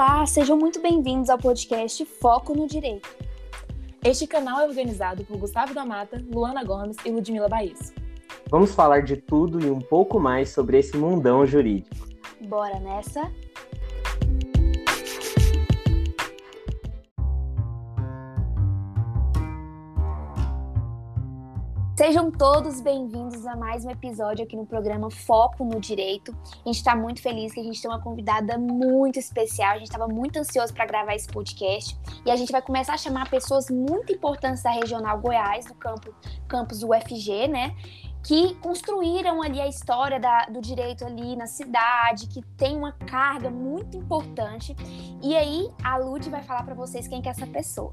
Olá, sejam muito bem-vindos ao podcast Foco no Direito. Este canal é organizado por Gustavo da Mata, Luana Gomes e Ludmila Baís. Vamos falar de tudo e um pouco mais sobre esse mundão jurídico. Bora nessa? Sejam todos bem-vindos a mais um episódio aqui no programa Foco no Direito. A gente está muito feliz que a gente tem uma convidada muito especial. A gente estava muito ansioso para gravar esse podcast e a gente vai começar a chamar pessoas muito importantes da regional Goiás, do campo, campus UFG, né? que construíram ali a história da, do direito ali na cidade, que tem uma carga muito importante. E aí a Lud vai falar para vocês quem que é essa pessoa.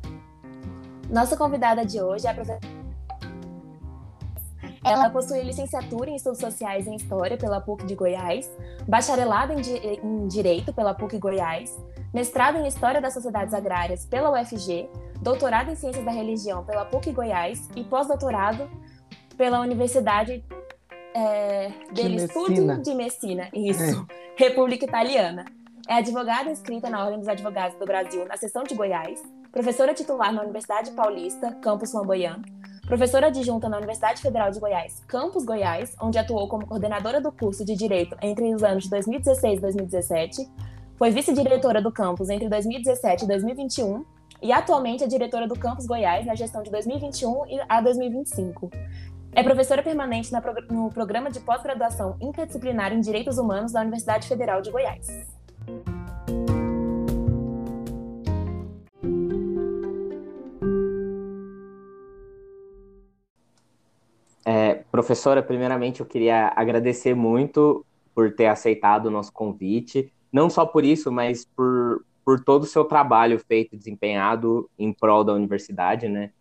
Nossa convidada de hoje é a professora ela possui licenciatura em Estudos Sociais em História pela PUC de Goiás, bacharelado em, Di em Direito pela PUC Goiás, mestrado em História das Sociedades Agrárias pela UFG, doutorado em Ciências da Religião pela PUC Goiás e pós-doutorado pela Universidade é, del Estúdio de Messina, isso, é. República Italiana. É advogada inscrita na Ordem dos Advogados do Brasil na seção de Goiás, professora titular na Universidade Paulista, campus Flamboyant, professora adjunta na Universidade Federal de Goiás, Campus Goiás, onde atuou como coordenadora do curso de Direito entre os anos de 2016 e 2017, foi vice-diretora do campus entre 2017 e 2021 e atualmente é diretora do Campus Goiás na gestão de 2021 a 2025. É professora permanente no programa de pós-graduação interdisciplinar em Direitos Humanos da Universidade Federal de Goiás. Professora, primeiramente eu queria agradecer muito por ter aceitado o nosso convite, não só por isso, mas por, por todo o seu trabalho feito, desempenhado em prol da universidade, né?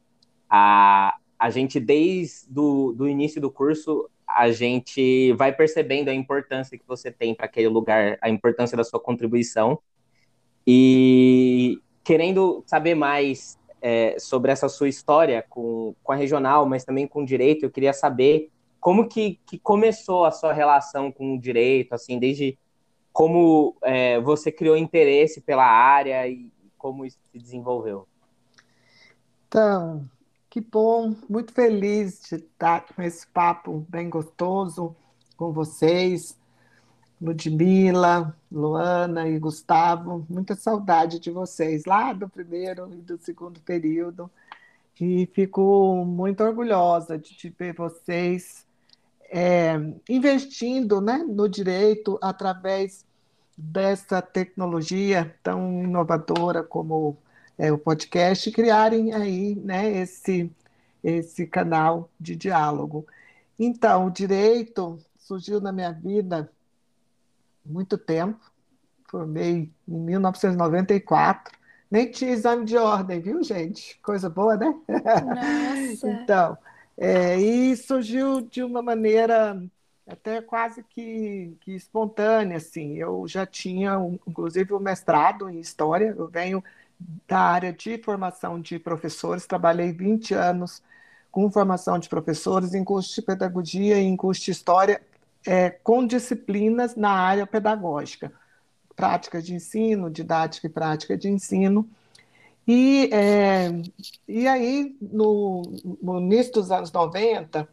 A, a gente, desde do, do início do curso, a gente vai percebendo a importância que você tem para aquele lugar, a importância da sua contribuição, e querendo saber mais é, sobre essa sua história com, com a regional, mas também com o direito. Eu queria saber como que, que começou a sua relação com o direito, assim, desde como é, você criou interesse pela área e como isso se desenvolveu. Então, que bom, muito feliz de estar com esse papo bem gostoso com vocês. Ludmila, Luana e Gustavo, muita saudade de vocês lá do primeiro e do segundo período. E fico muito orgulhosa de ver vocês é, investindo né, no direito através dessa tecnologia tão inovadora como é, o podcast, criarem aí né, esse, esse canal de diálogo. Então, o direito surgiu na minha vida muito tempo, formei em 1994. Nem tinha exame de ordem, viu, gente? Coisa boa, né? Nossa. então, é, e surgiu de uma maneira até quase que, que espontânea, assim. Eu já tinha, inclusive, o um mestrado em História, eu venho da área de formação de professores, trabalhei 20 anos com formação de professores em curso de pedagogia e em curso de história é, com disciplinas na área pedagógica, prática de ensino, didática e prática de ensino. E, é, e aí, no, no, início dos anos 90,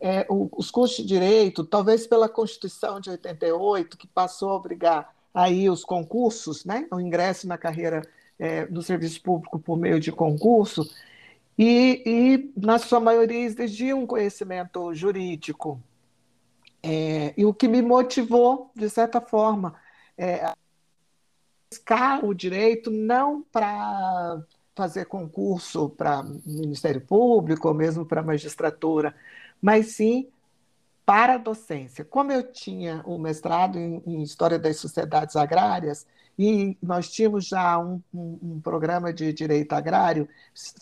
é, os cursos de direito, talvez pela Constituição de 88, que passou a obrigar aí os concursos, né, o ingresso na carreira é, do serviço público por meio de concurso, e, e na sua maioria exigiam conhecimento jurídico, é, e o que me motivou, de certa forma, é, buscar o direito não para fazer concurso para Ministério Público ou mesmo para magistratura, mas sim para a docência. Como eu tinha o um mestrado em, em, História das Sociedades Agrárias e nós tínhamos já um, um, um, programa de direito agrário,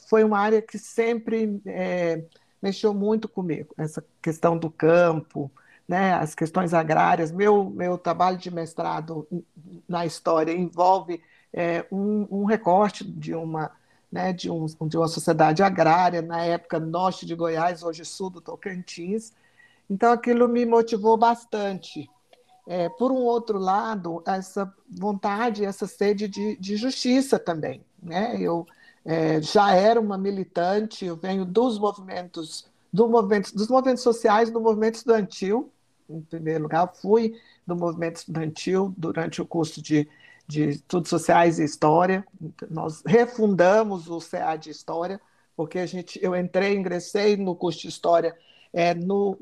foi uma área que sempre é, mexeu muito comigo, essa questão do campo, né, as questões agrárias. Meu, meu trabalho de mestrado na história envolve é, um, um, recorte de uma, né, de, um, de uma sociedade agrária, na época norte de Goiás, hoje sul do Tocantins. Então, aquilo me motivou bastante. é, por um outro lado, essa vontade, essa sede de, de justiça também. Né? Eu é, já era uma militante, eu venho dos movimentos, do movimento, dos movimentos sociais, do movimento estudantil, em primeiro lugar, fui do movimento estudantil durante o curso de, de Estudos Sociais e História. Nós refundamos o CA de História, porque a gente, eu entrei, ingressei no curso de História é, no,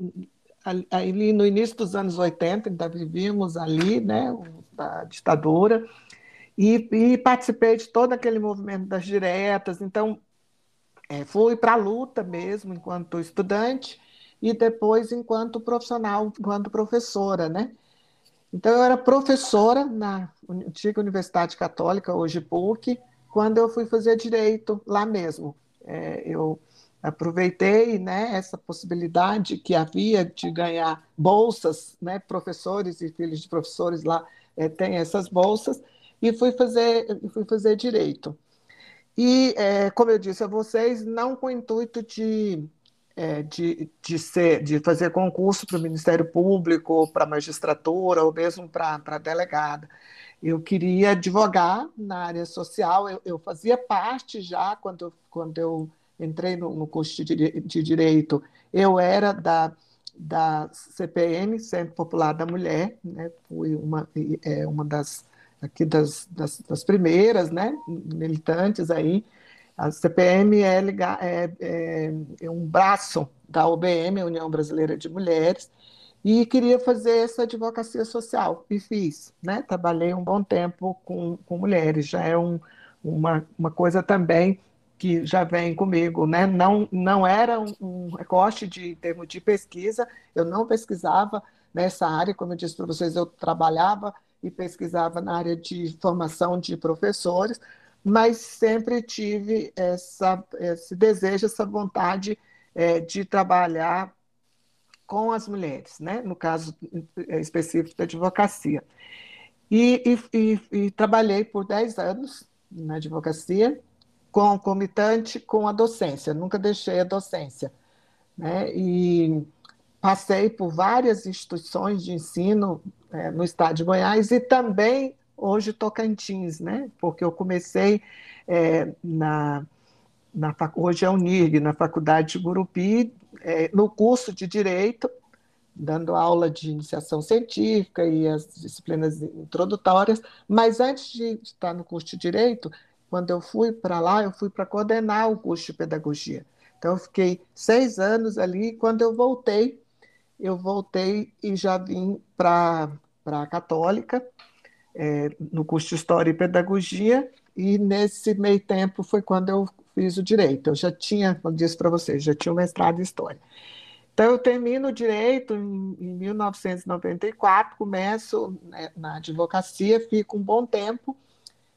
ali no início dos anos 80, ainda vivíamos ali, né, a ditadura, e, e, participei de todo aquele movimento das diretas, então é, fui para a luta mesmo, enquanto estudante, e depois enquanto profissional, enquanto professora, né? Então, eu era professora na antiga Universidade Católica, hoje PUC, quando eu fui fazer direito lá mesmo. É, eu aproveitei né, essa possibilidade que havia de ganhar bolsas, né, professores e filhos de professores lá é, têm essas bolsas, e fui fazer, fui fazer direito. E, é, como eu disse a vocês, não com o intuito de é, de, de, ser, de fazer concurso para o Ministério Público, para magistratura, ou mesmo para delegada. Eu queria advogar na área social, eu, eu fazia parte já, quando, quando eu entrei no, no curso de, de Direito, eu era da, da CPM, Centro Popular da Mulher, né? fui uma, é, uma das, aqui das, das, das primeiras né? militantes aí, a CPM é, é, é, é um braço da UBM, União Brasileira de Mulheres, e queria fazer essa advocacia social, e fiz. Né? Trabalhei um bom tempo com, com mulheres, já é um, uma, uma coisa também que já vem comigo. Né? Não, não era um, um recorte de termo de pesquisa, eu não pesquisava nessa área, como eu disse para vocês, eu trabalhava e pesquisava na área de formação de professores, mas sempre tive essa, esse desejo, essa vontade é, de trabalhar com as mulheres, né? no caso é, específico da advocacia. E, e, e, e trabalhei por 10 anos na advocacia, concomitante com a docência, nunca deixei a docência. Né? E passei por várias instituições de ensino é, no estado de Goiás e também hoje Tocantins, né? Porque eu comecei é, na, na hoje é Unirg, na Faculdade de Gurupi, é, no curso de Direito, dando aula de iniciação científica e as disciplinas introdutórias, mas antes de estar no curso de Direito, quando eu fui para lá, eu fui para coordenar o curso de Pedagogia. Então, eu fiquei seis anos ali, quando eu voltei, eu voltei e já vim para a Católica, é, no curso de História e Pedagogia, e nesse meio tempo foi quando eu fiz o direito. Eu já tinha, como disse para vocês, já tinha o mestrado em História. Então, eu termino o direito em, em 1994, começo né, na advocacia, fico um bom tempo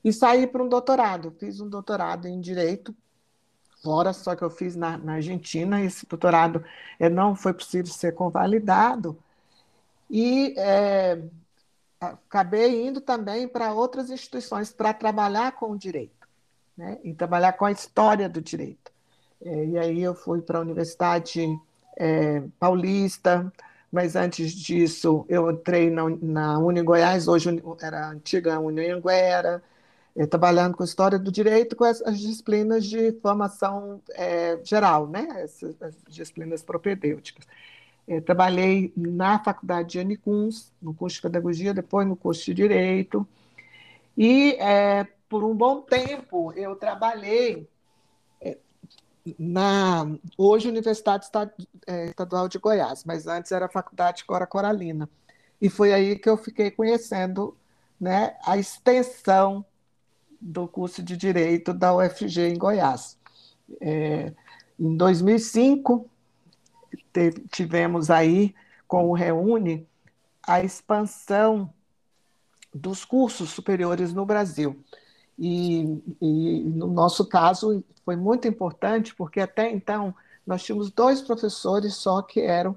e saí para um doutorado. Fiz um doutorado em direito fora, só que eu fiz na, na Argentina. Esse doutorado é, não foi possível ser convalidado. E é, acabei indo também para outras instituições para trabalhar com o direito, né? e trabalhar com a história do direito. É, e aí eu fui para a Universidade é, Paulista, mas antes disso eu entrei na, na Uni Goiás, hoje era a antiga Anhanguera, é, trabalhando com história do direito, com as, as disciplinas de formação é, geral, né? as, as disciplinas propedêuticas. É, trabalhei na faculdade de Anicuns, no curso de pedagogia, depois no curso de direito. E é, por um bom tempo eu trabalhei é, na hoje Universidade é, Estadual de Goiás, mas antes era a Faculdade Cora Coralina. E foi aí que eu fiquei conhecendo né, a extensão do curso de Direito da UFG em Goiás. É, em 2005, tivemos aí com o Reúne a expansão dos cursos superiores no Brasil. E, e, no nosso caso foi muito importante, porque até então nós tínhamos dois professores só que eram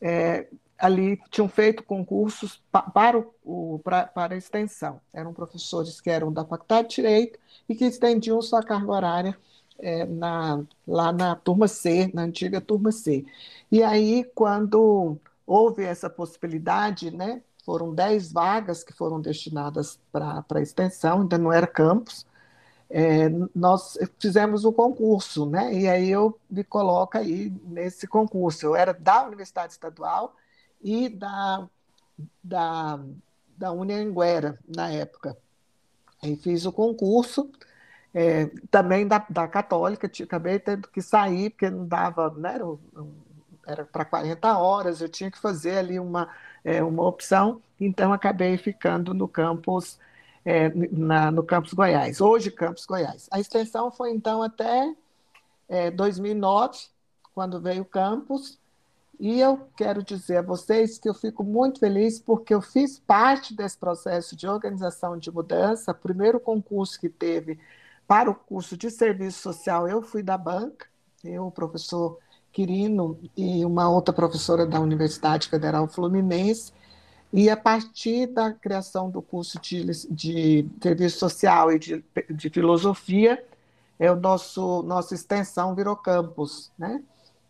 é, ali, tinham feito concursos pa, para, o, para, para a extensão. Eram professores que eram da Faculdade de Direito e que estendiam sua carga horária é, na, lá na turma C, na antiga turma C. E aí, quando houve essa possibilidade, né, foram 10 vagas que foram destinadas para a extensão, ainda não era campus, é, nós fizemos o um concurso, né? E aí eu me coloco aí nesse concurso. Eu era da Universidade Estadual e da, da, da Unianguera, na época. Aí fiz o concurso, é, também da, da Católica, acabei tendo que sair, porque não dava, né? Era para 40 horas, eu tinha que fazer ali uma, é, uma opção, então acabei ficando no campus é, na, no Campus Goiás, hoje Campus Goiás. A extensão foi então até é, 2009, quando veio o campus, e eu quero dizer a vocês que eu fico muito feliz porque eu fiz parte desse processo de organização de mudança. Primeiro concurso que teve para o curso de serviço social, eu fui da banca, eu, o professor Quirino e uma outra professora da Universidade Federal Fluminense, e a partir da criação do curso de, de serviço social e de, de filosofia, é o nosso nossa extensão virou campus, né?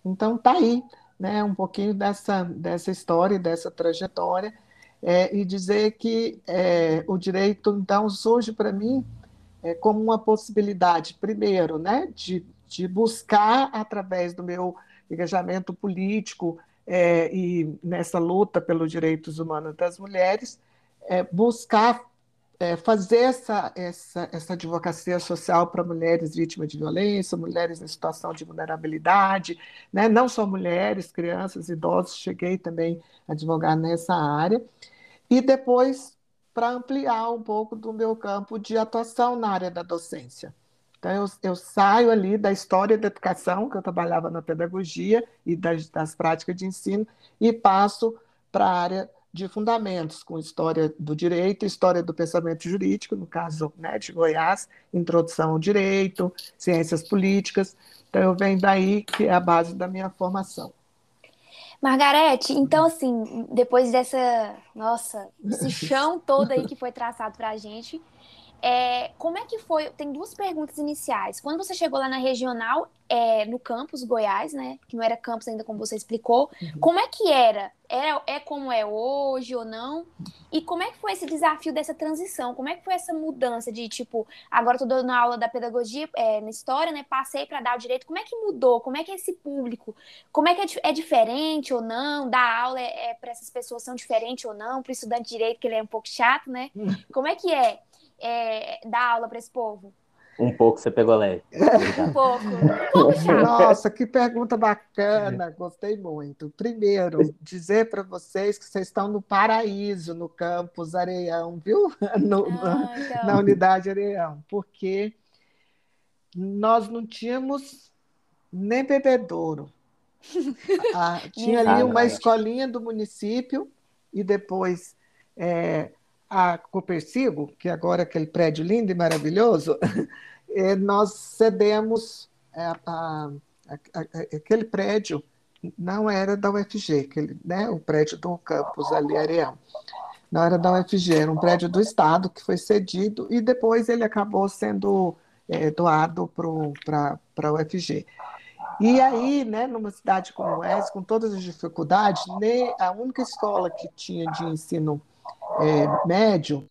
Então tá aí, né? Um pouquinho dessa dessa história, dessa trajetória é, e dizer que é, o direito então surge para mim é, como uma possibilidade, primeiro, né? De, de buscar através do meu engajamento político é, e nessa luta pelos direitos humanos das mulheres, é, buscar é, fazer essa, essa, essa advocacia social para mulheres vítimas de violência, mulheres em situação de vulnerabilidade, né? não só mulheres, crianças, idosos, cheguei também a advogar nessa área, e depois para ampliar um pouco do meu campo de atuação na área da docência. Então, eu, eu, saio ali da história da educação, que eu trabalhava na pedagogia e das, das práticas de ensino, e passo para a área de fundamentos, com história do direito, história do pensamento jurídico, no caso né, de Goiás, introdução ao direito, ciências políticas. Então, eu venho daí, que é a base da minha formação. Margarete, então assim, depois dessa, nossa, esse chão todo aí que foi traçado para a gente, é, como é que foi? Tem duas perguntas iniciais. Quando você chegou lá na regional, é, no campus Goiás, né? Que não era campus ainda, como você explicou. Uhum. Como é que era? era? É como é hoje ou não? E como é que foi esse desafio dessa transição? Como é que foi essa mudança de tipo, agora estou dando aula da pedagogia é, na história, né? Passei para dar o direito. Como é que mudou? Como é que é esse público? Como é que é, é diferente ou não? Dar aula é, é para essas pessoas são diferentes ou não? Para o estudante de direito, que ele é um pouco chato, né? Uhum. Como é que é? É, dar aula para esse povo? Um pouco você pegou leve. um pouco. Um pouco Nossa, que pergunta bacana, gostei muito. Primeiro, dizer para vocês que vocês estão no paraíso, no campus Areião, viu? No, ah, então. Na unidade Areião, porque nós não tínhamos nem bebedouro. Ah, tinha ali uma escolinha do município e depois é, a Copercigo, que agora é aquele prédio lindo e maravilhoso, é, nós cedemos é, a, a, a, aquele prédio, não era da UFG, aquele, né, o prédio do campus ali, Areão. Não era da UFG, era um prédio do Estado que foi cedido e depois ele acabou sendo é, doado para a UFG. E aí, né, numa cidade como essa, com todas as dificuldades, nem a única escola que tinha de ensino é, médio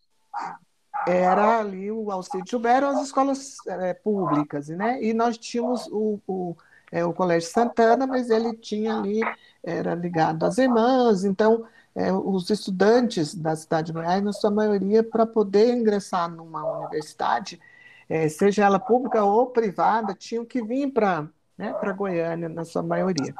era ali o Alcide Gilberto, as escolas é, públicas, né? E nós tínhamos o, o, é, o Colégio Santana, mas ele tinha ali, era ligado às irmãs, então é, os estudantes da cidade de Goiás, na sua maioria, para poder ingressar numa universidade, é, seja ela pública ou privada, tinham que vir para né, Goiânia, na sua maioria.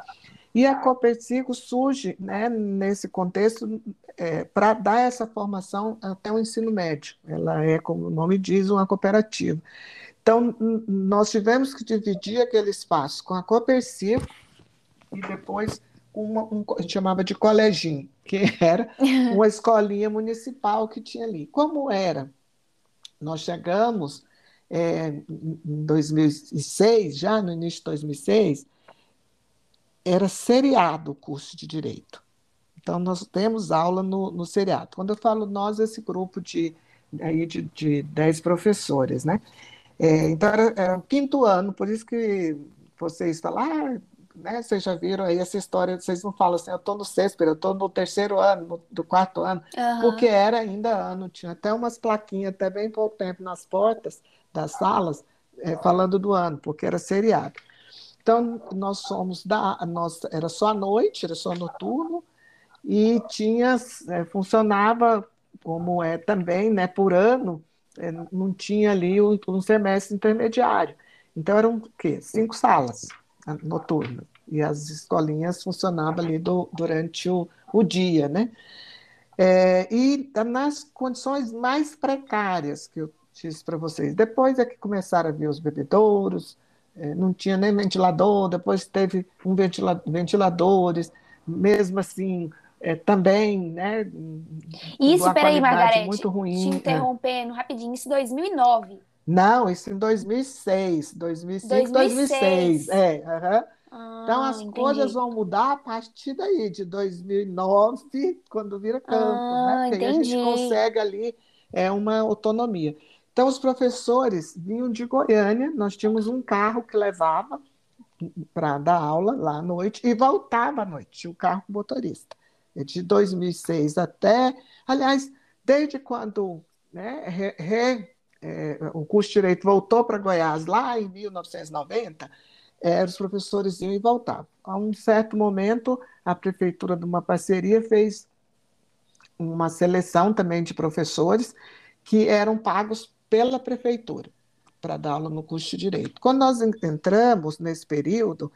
E a Copercigo surge né, nesse contexto é, para dar essa formação até o ensino médio. Ela é, como o nome diz, uma cooperativa. Então, nós tivemos que dividir aquele espaço com a Copercigo e depois uma, um, a gente chamava de coleginho, que era uma escolinha municipal que tinha ali. Como era? Nós chegamos é, em 2006, já no início de 2006, era seriado o curso de direito. Então, nós temos aula no, no seriado. Quando eu falo nós, esse grupo de, aí de, de dez professores, né? É, então, era, era, o quinto ano, por isso que vocês falaram, ah, né? Vocês já viram aí essa história, vocês não falam assim, eu estou no sexto, eu estou no terceiro ano, no, do quarto ano, uhum. porque era ainda ano, tinha até umas plaquinhas, até bem pouco tempo, nas portas das salas, é, falando do ano, porque era seriado. Então, nós somos da. Nós, era só à noite, era só noturno, e tinha, é, funcionava como é também, né, por ano, é, não tinha ali um, um, semestre intermediário. Então, eram o quê? Cinco salas né, noturnas. E as escolinhas funcionavam ali do, durante o, o dia, né? É, e nas condições mais precárias que eu disse para vocês. Depois é que começaram a vir os bebedouros, é, não tinha nem ventilador, depois teve um ventila ventiladores, mesmo assim, é, também, né? Isso, peraí, Margarete, muito ruim, te é. interrompendo é. rapidinho, isso em 2009. Não, isso em 2006, 2005, 2006, 2006 é, uhum. ah, então as entendi. coisas vão mudar a partir daí, de 2009, quando vira campo, né? ah, né? Porque aí a gente consegue ali é, uma autonomia. Então, os professores vinham de Goiânia, nós tínhamos um carro que levava para dar aula lá à noite e voltava à noite, tinha o um carro com motorista. De 2006 até, aliás, desde quando né, re, re, é, o curso de Direito voltou para Goiás, lá em 1990, é, os professores iam e voltavam. A um certo momento, a prefeitura, de uma parceria, fez uma seleção também de professores que eram pagos pela prefeitura para dar aula no curso de Direito. Quando nós entramos nesse período,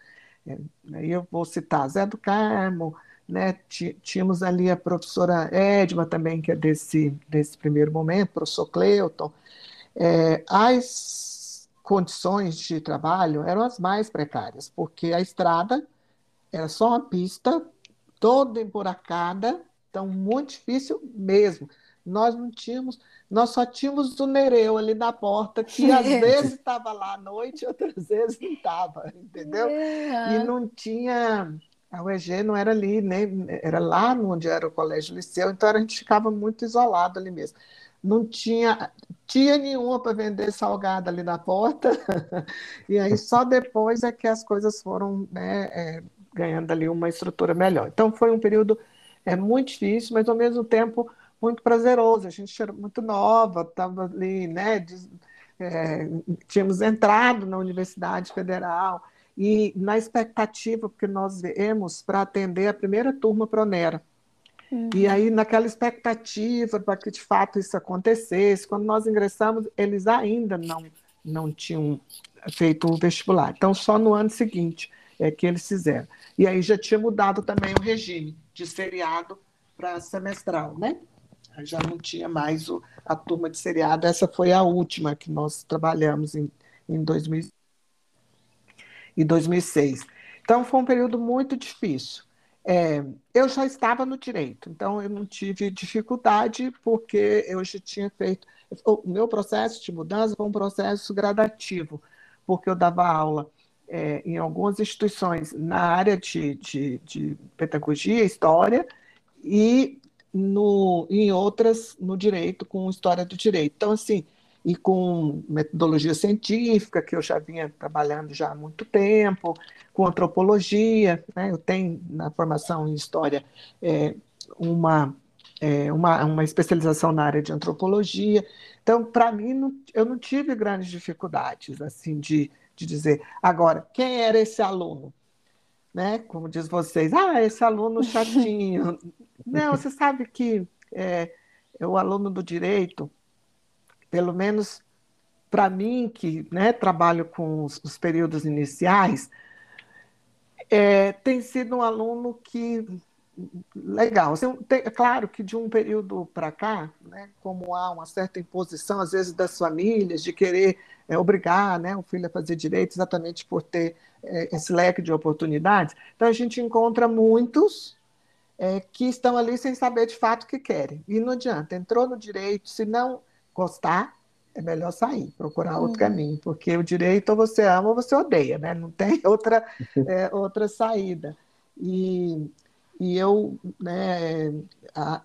é, eu vou citar Zé do Carmo, né, tínhamos ali a professora Edma também, que é desse, desse primeiro momento, o professor Cleuton, é, as condições de trabalho eram as mais precárias, porque a estrada era só uma pista toda emburacada, então muito difícil mesmo. Nós não tínhamos, nós só tínhamos o Nereu ali na porta, que às vezes estava lá à noite, outras vezes não estava, entendeu? É. E não tinha. A UEG não era ali, nem, era lá onde era o colégio liceu, então a gente ficava muito isolado ali mesmo. Não tinha tia nenhuma para vender salgado ali na porta, e aí só depois é que as coisas foram né, é, ganhando ali uma estrutura melhor. Então foi um período é, muito difícil, mas ao mesmo tempo muito prazeroso. A gente era muito nova, estava ali, né? é, tínhamos entrado na Universidade Federal e na expectativa, porque nós viemos para atender a primeira turma Pronera. Uhum. E aí, naquela expectativa para que de fato isso acontecesse, quando nós ingressamos, eles ainda não, não tinham feito o vestibular. Então, só no ano seguinte é que eles fizeram. E aí já tinha mudado também o regime de seriado para semestral, né? Já não tinha mais o, a turma de seriado. Essa foi a última que nós trabalhamos em, em 2000, e 2006. Então, foi um período muito difícil. É, eu já estava no direito, então eu não tive dificuldade, porque eu já tinha feito. O meu processo de mudança foi um processo gradativo, porque eu dava aula é, em algumas instituições na área de, de, de pedagogia, história, e no, em outras no direito, com história do direito. Então, assim, e com metodologia científica, que eu já vinha trabalhando já há muito tempo, com antropologia, né? eu tenho na formação em história é, uma, é, uma, uma especialização na área de antropologia. Então, para mim, não, eu não tive grandes dificuldades assim de, de dizer. Agora, quem era esse aluno? Né? Como diz vocês, ah, esse aluno chatinho. Não, você sabe que é, o aluno do direito, pelo menos para mim, que né, trabalho com os, os períodos iniciais, é, tem sido um aluno que legal. Assim, tem, é claro que de um período para cá, né, como há uma certa imposição, às vezes, das famílias, de querer é, obrigar né, o filho a fazer direito exatamente por ter é, esse leque de oportunidades. Então, a gente encontra muitos é, que estão ali sem saber de fato o que querem. E não adianta, entrou no direito, se não gostar, é melhor sair, procurar outro uhum. caminho, porque o direito ou você ama ou você odeia, né? não tem outra, é, outra saída. E, e eu, né,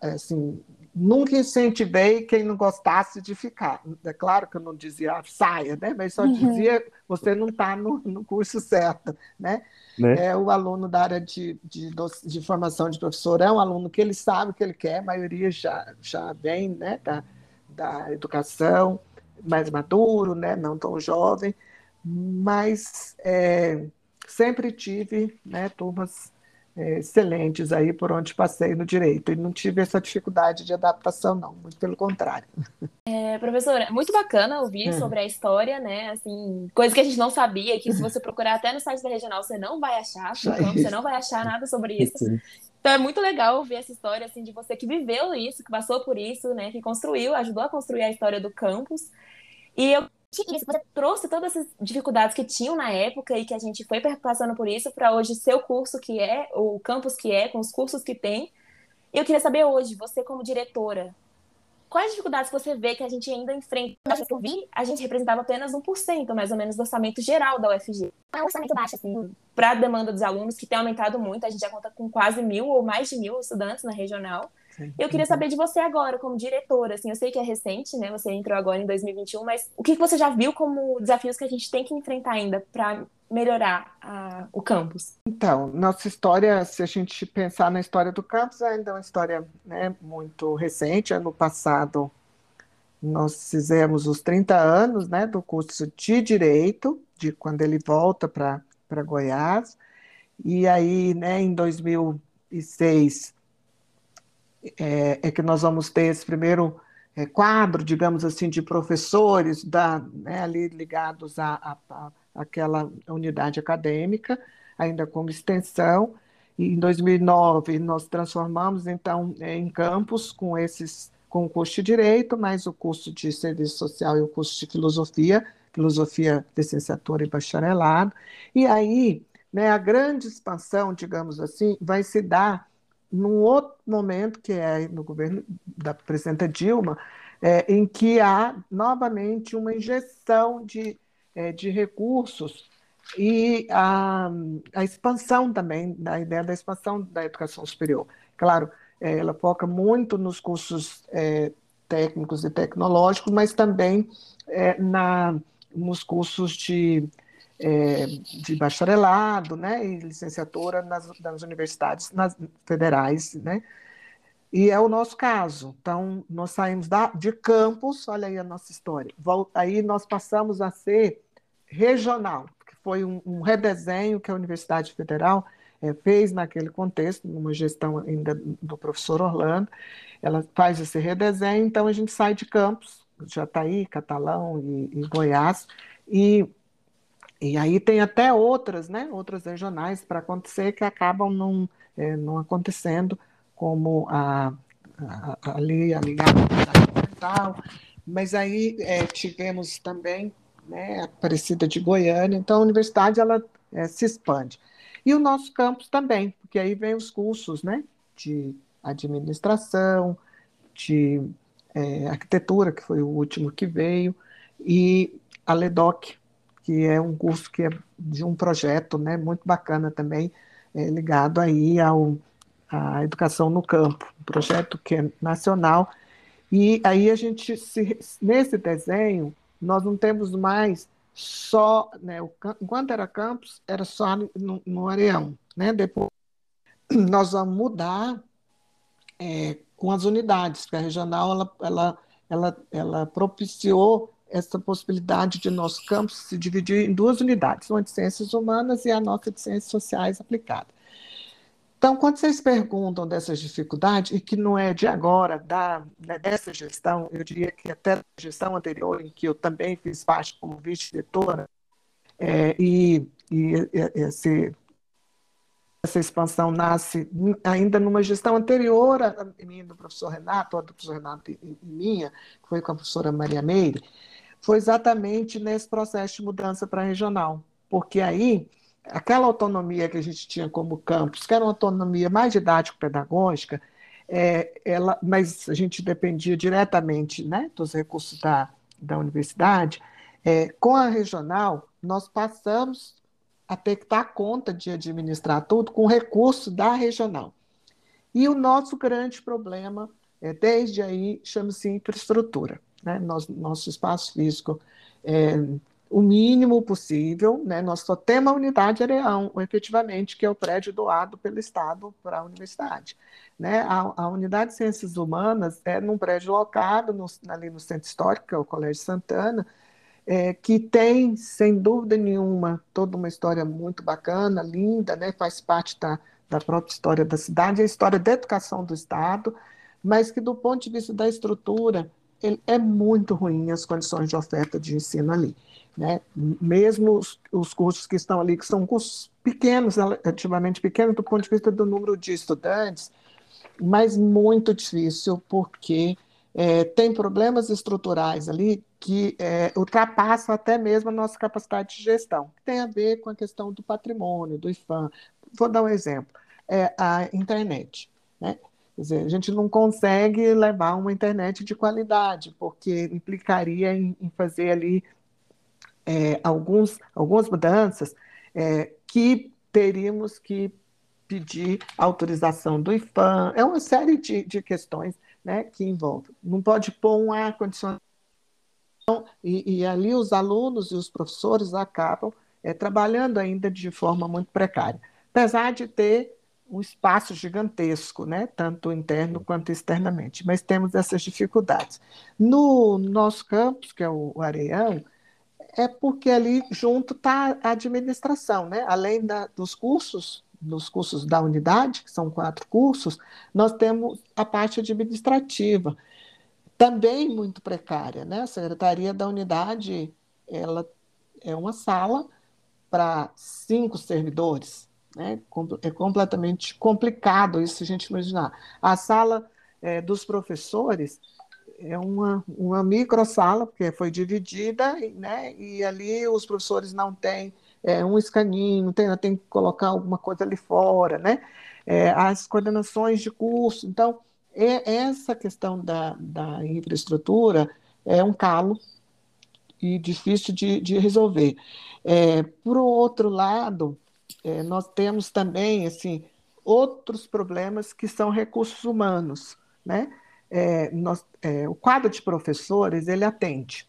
assim, nunca incentivei quem não gostasse de ficar. É claro que eu não dizia ah, saia, né? mas só uhum. dizia você não está no, no, curso certo. Né? né? É, o aluno da área de, de, de, formação de professor é um aluno que ele sabe o que ele quer, a maioria já, já vem né, da, da educação, mais maduro, né, não tão jovem, mas é, sempre tive né, turmas excelentes aí por onde passei no direito e não tive essa dificuldade de adaptação não, muito pelo contrário. É, professora, muito bacana ouvir é. sobre a história, né? Assim, coisa que a gente não sabia, que se você procurar até no site da regional você não vai achar, você não vai achar nada sobre isso. Então é muito legal ouvir essa história assim de você que viveu isso, que passou por isso, né? Que construiu, ajudou a construir a história do campus. E eu você trouxe todas essas dificuldades que tinham na época e que a gente foi passando por isso para hoje ser o curso que é, o campus que é, com os cursos que tem. E eu queria saber hoje, você como diretora, quais dificuldades você vê que a gente ainda enfrenta? eu vi, a gente representava apenas 1% mais ou menos do orçamento geral da UFG. É um orçamento baixo, assim. Para a demanda dos alunos, que tem aumentado muito, a gente já conta com quase mil ou mais de mil estudantes na regional. Eu queria saber de você agora, como diretora, assim, eu sei que é recente, né? Você entrou agora em 2021, mas o que você já viu como desafios que a gente tem que enfrentar ainda para melhorar a, o campus? Então, nossa história, se a gente pensar na história do campus, ainda é uma história né, muito recente. Ano passado, nós fizemos os 30 anos né, do curso de Direito, de quando ele volta para Goiás. E aí, né, em 2006, é, é que nós vamos ter esse primeiro é, quadro, digamos assim, de professores da, né, ali ligados à aquela unidade acadêmica, ainda como extensão. E em 2009 nós transformamos então em campus com esses com o curso de direito, mais o curso de serviço social e o curso de filosofia, filosofia, licenciatura e bacharelado. E aí, né, a grande expansão, digamos assim, vai se dar num outro momento, que é no governo da presidenta Dilma, é, em que há novamente uma injeção de, é, de recursos e a, a expansão também, da ideia da expansão da educação superior. Claro, é, ela foca muito nos cursos é, técnicos e tecnológicos, mas também é, na, nos cursos de é, de bacharelado, né, e licenciatura nas, nas universidades nas, federais, né, e é o nosso caso. Então, nós saímos da, de campus, olha aí a nossa história, aí nós passamos a ser regional, que foi um, um redesenho que a Universidade Federal é, fez naquele contexto, numa gestão ainda do professor Orlando, ela faz esse redesenho, então a gente sai de campus, Jataí, Catalão e, e Goiás, e e aí tem até outras, né, outras regionais para acontecer que acabam não, é, não acontecendo, como a, a, ali a ligada ambiental, mas aí é, tivemos também né, a Aparecida de Goiânia, então a universidade ela é, se expande. E o nosso campus também, porque aí vem os cursos né, de administração, de é, arquitetura, que foi o último que veio, e a LEDOC, que é um curso que é de um projeto né, muito bacana também, é, ligado aí ao, à educação no campo, um projeto que é nacional. E aí a gente, se, nesse desenho, nós não temos mais só, né, o, enquanto era campus, era só no, no Areão. Né? Depois nós vamos mudar é, com as unidades, porque a regional ela, ela, ela, ela propiciou essa possibilidade de nosso campus se dividir em duas unidades, uma de ciências humanas e a nossa de ciências sociais aplicadas. Então, quando vocês perguntam dessas dificuldades, e que não é de agora, da, né, dessa gestão, eu diria que até da gestão anterior, em que eu também fiz parte como vice-diretora, é, e, e esse, essa expansão nasce ainda numa gestão anterior à minha do professor Renato, ou do professor Renato e minha, que foi com a professora Maria Meire, foi exatamente nesse processo de mudança para regional, porque aí aquela autonomia que a gente tinha como campus, que era uma autonomia mais didático-pedagógica, é, ela, mas a gente dependia diretamente né, dos recursos da, da universidade, é, com a regional, nós passamos a ter que dar conta de administrar tudo com recurso da regional. E o nosso grande problema é, desde aí chama-se infraestrutura. Né? Nosso, nosso espaço físico é o mínimo possível, né? nós só temos a unidade Areão, efetivamente, que é o prédio doado pelo Estado para a universidade. Né? A, a, unidade de ciências humanas é num prédio locado no, ali no centro histórico, que é o Colégio Santana, é, que tem, sem dúvida nenhuma, toda uma história muito bacana, linda, né? faz parte da, da própria história da cidade, a história da educação do Estado, mas que, do ponto de vista da estrutura, ele é muito ruim as condições de oferta de ensino ali. Né? Mesmo os, os cursos que estão ali, que são cursos pequenos, relativamente pequenos do ponto de vista do número de estudantes, mas muito difícil, porque é, tem problemas estruturais ali que é, ultrapassam até mesmo a nossa capacidade de gestão, que tem a ver com a questão do patrimônio, do IFAM. Vou dar um exemplo, é a internet. Né? Quer dizer, a gente não consegue levar uma internet de qualidade, porque implicaria em, em fazer ali é, alguns, algumas mudanças é, que teríamos que pedir autorização do IFAM, é uma série de, de questões né, que envolvem. Não pode pôr um ar-condicionado, e, e, ali os alunos e os professores acabam é, trabalhando ainda de forma muito precária, apesar de ter um espaço gigantesco, né, tanto interno quanto externamente, mas temos essas dificuldades. No nosso campus, que é o Areião, é porque ali junto está a administração, né? além da, dos cursos nos cursos da unidade, que são quatro cursos, nós temos a parte administrativa, também muito precária. Né? A secretaria da unidade ela é uma sala para cinco servidores. Né? É completamente complicado isso, a gente imaginar. A sala é, dos professores é uma, uma micro sala, porque foi dividida, né? e ali os professores não têm é, um escaninho, tem, tem que colocar alguma coisa ali fora, né? É, as coordenações de curso. Então, essa questão da, da infraestrutura é um calo e difícil de, de resolver. É, por outro lado, é, nós temos também assim outros problemas que são recursos humanos, né? É, nós, é, o quadro de professores ele atende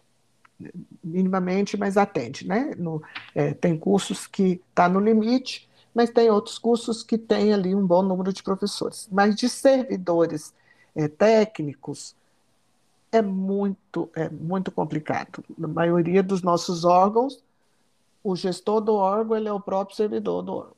minimamente, mas atende, né? No, é, tem cursos que está no limite, mas tem outros cursos que têm ali um bom número de professores. Mas de servidores é, técnicos é muito, é muito complicado. Na maioria dos nossos órgãos, o gestor do órgão ele é o próprio servidor do órgão.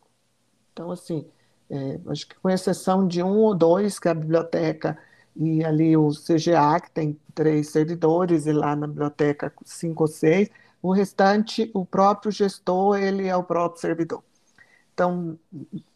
Então, assim, é, acho que com exceção de um ou dois, que é a biblioteca e ali o CGA, que tem três servidores, e lá na biblioteca cinco ou seis, o restante, o próprio gestor, ele é o próprio servidor. Então,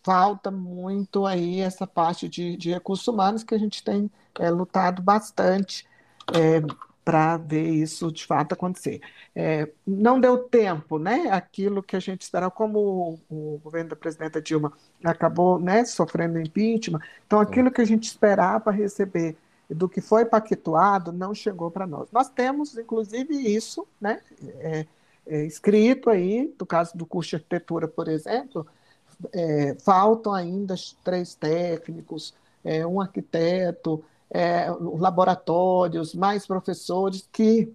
falta muito aí essa parte de, de recursos humanos que a gente tem é, lutado bastante é, para ver isso de fato acontecer. É, não deu tempo, né? Aquilo que a gente esperava, como o, o governo da presidenta Dilma acabou né, sofrendo impeachment, então aquilo que a gente esperava receber do que foi pactuado não chegou para nós. Nós temos, inclusive, isso né, é, é, escrito aí, no caso do curso de arquitetura, por exemplo, é, faltam ainda três técnicos, é, um arquiteto, é, laboratórios, mais professores, que,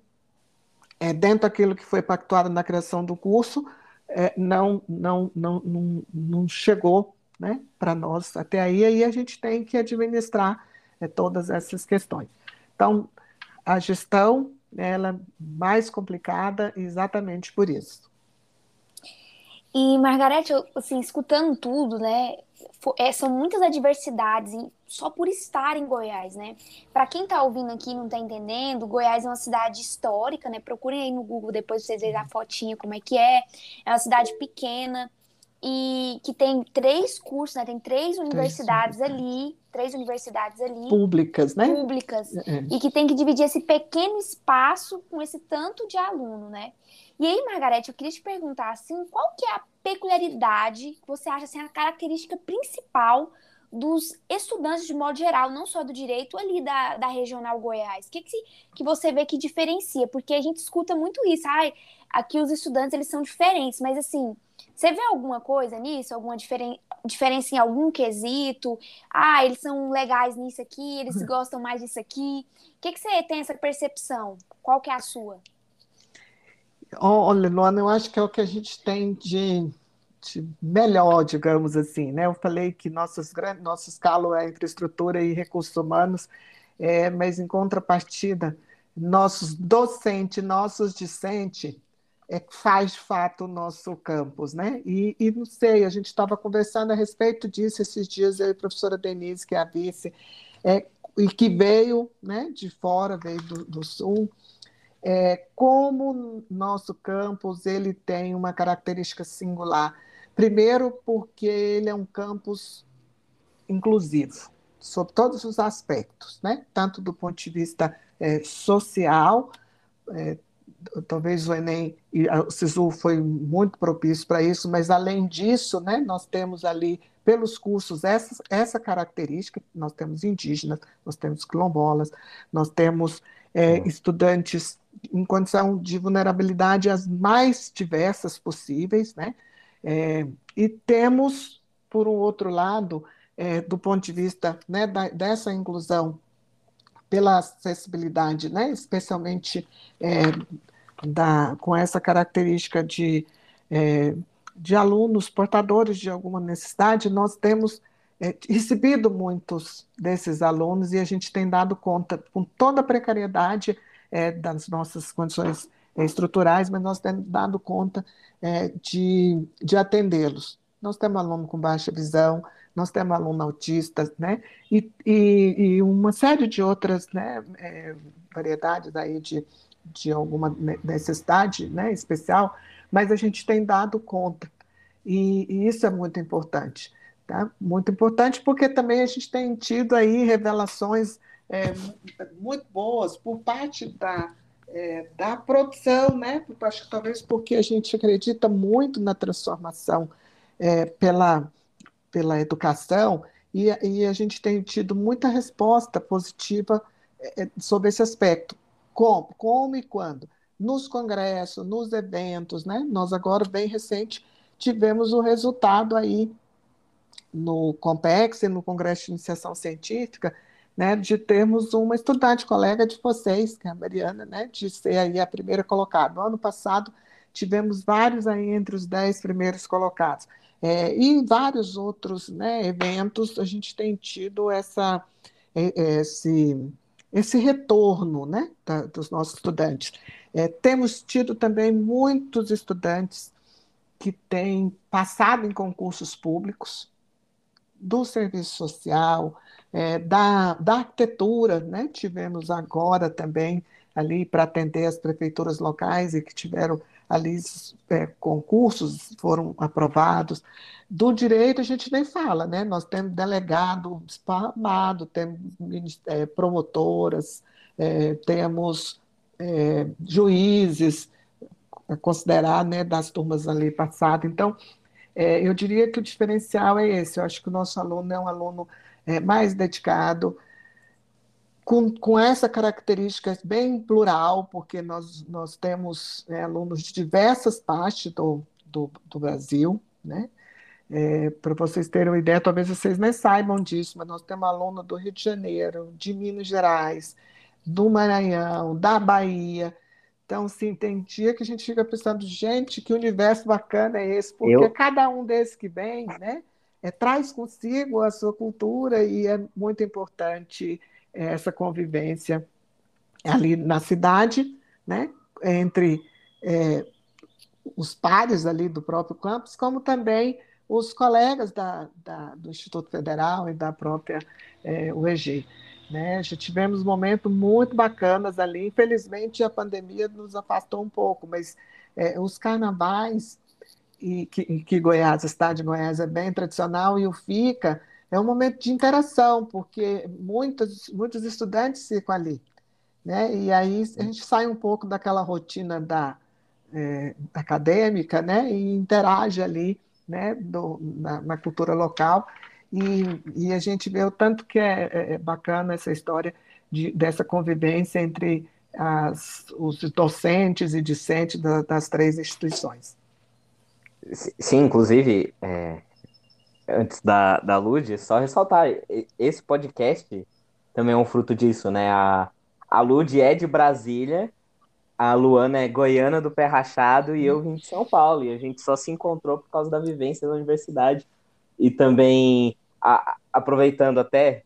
é, dentro daquilo que foi pactuado na criação do curso, é, não, não, não, não, não chegou né, para nós até aí, aí a gente tem que administrar é, todas essas questões. Então, a gestão ela é mais complicada exatamente por isso. E, Margarete, assim, escutando tudo, né, é, são muitas adversidades só por estar em Goiás, né? Para quem está ouvindo aqui e não está entendendo, Goiás é uma cidade histórica, né? Procurem aí no Google depois vocês verem a fotinha como é que é. É uma cidade pequena e que tem três cursos, né? Tem três universidades três, ali, três universidades ali. Públicas, né? Públicas. É, é. E que tem que dividir esse pequeno espaço com esse tanto de aluno, né? E aí, Margarete, eu queria te perguntar assim, qual que é a peculiaridade que você acha assim, a característica principal dos estudantes de modo geral, não só do direito ali da, da regional Goiás? O que, que, que você vê que diferencia? Porque a gente escuta muito isso, ai, aqui os estudantes eles são diferentes, mas assim, Você vê alguma coisa nisso? Alguma diferen diferença em algum quesito? Ah, eles são legais nisso aqui, eles gostam mais disso aqui. O que, que você tem essa percepção? Qual que é a sua? Olha, Luana, eu acho que é o que a gente tem de, de melhor, digamos assim, né? Eu falei que nossos, nosso escalo é infraestrutura e recursos humanos, é, mas em contrapartida, nossos docentes, nossos discentes, é, faz de fato o nosso campus, né? E, e não sei, a gente estava conversando a respeito disso esses dias, eu e a professora Denise, que é a vice, é, e que veio né, de fora, veio do, do sul, é, como nosso campus ele tem uma característica singular. Primeiro, porque ele é um campus inclusivo, sob todos os aspectos, né? tanto do ponto de vista é, social, é, talvez o Enem e o SISU foi muito propício para isso, mas além disso, né, nós temos ali pelos cursos essa, essa característica, nós temos indígenas, nós temos quilombolas, nós temos é, uhum. estudantes em condição de vulnerabilidade as mais diversas possíveis, né? É, e temos, por um outro lado, é, do ponto de vista né, da, dessa inclusão pela acessibilidade, né, especialmente é, da, com essa característica de, é, de alunos portadores de alguma necessidade, nós temos recebido muitos desses alunos e a gente tem dado conta, com toda a precariedade é, das nossas condições é, estruturais, mas nós temos dado conta é, de, de atendê-los. Nós temos aluno com baixa visão, nós temos aluno autista, né? E, e, e uma série de outras né, é, variedades aí de, de alguma necessidade né, especial, mas a gente tem dado conta. E, e, isso é muito importante. Tá? Muito importante porque também a gente tem tido aí revelações é, muito boas por parte da, é, da produção, né? acho que talvez porque a gente acredita muito na transformação é, pela, pela educação e, e, a gente tem tido muita resposta positiva é, sobre esse aspecto. Como, como e quando? Nos congressos, nos eventos, né? Nós agora, bem recente, tivemos o resultado aí no Compex e no Congresso de Iniciação Científica, né, de termos uma estudante colega de vocês, que é a Mariana, né, de ser aí a primeira colocada. No ano passado, tivemos vários aí entre os dez primeiros colocados. É, e em vários outros né, eventos, a gente tem tido essa, esse, esse retorno né, da, dos nossos estudantes. É, temos tido também muitos estudantes que têm passado em concursos públicos, do serviço social, é, da, da arquitetura, né? tivemos agora também ali para atender as prefeituras locais e que tiveram ali é, concursos, foram aprovados. Do direito a gente nem fala, né? Nós temos delegado espalmado, temos é, promotoras, é, temos é, juízes considerar, né, das turmas ali passadas. Então, é, eu diria que o diferencial é esse. Eu acho que o nosso aluno é um aluno é, mais dedicado, com, com essa característica bem plural, porque nós, nós temos é, alunos de diversas partes do, do, do Brasil, né? É, Para vocês terem uma ideia, talvez vocês nem saibam disso, mas nós temos aluno do Rio de Janeiro, de Minas Gerais, do Maranhão, da Bahia. Então, sim, tem dia que a gente fica pensando, gente, que universo bacana é esse, porque Eu... cada um desses que vem, né, é, traz consigo a sua cultura e é muito importante é, essa convivência ali na cidade, né, entre é, os pares ali do próprio campus, como também os colegas da, da, do Instituto Federal e da própria é, UEG. Né? Já tivemos momentos muito bacanas ali. Infelizmente, a pandemia nos afastou um pouco, mas é, os carnavais, e que, que Goiás, a cidade de Goiás é bem tradicional, e o FICA é um momento de interação, porque muitos, muitos estudantes ficam ali. Né? E aí a gente sai um pouco daquela rotina da, é, acadêmica né? e interage ali né, do, na, na, cultura local. E, e, a gente vê o tanto que é, é, é bacana essa história de, dessa convivência entre as, os docentes e discentes da, das três instituições. Sim, inclusive, é, antes da, da Lud, só ressaltar, esse podcast também é um fruto disso, né? A, a Lud é de Brasília, a Luana é goiana do pé rachado e eu vim de São Paulo. E a gente só se encontrou por causa da vivência da universidade. E também, a, aproveitando até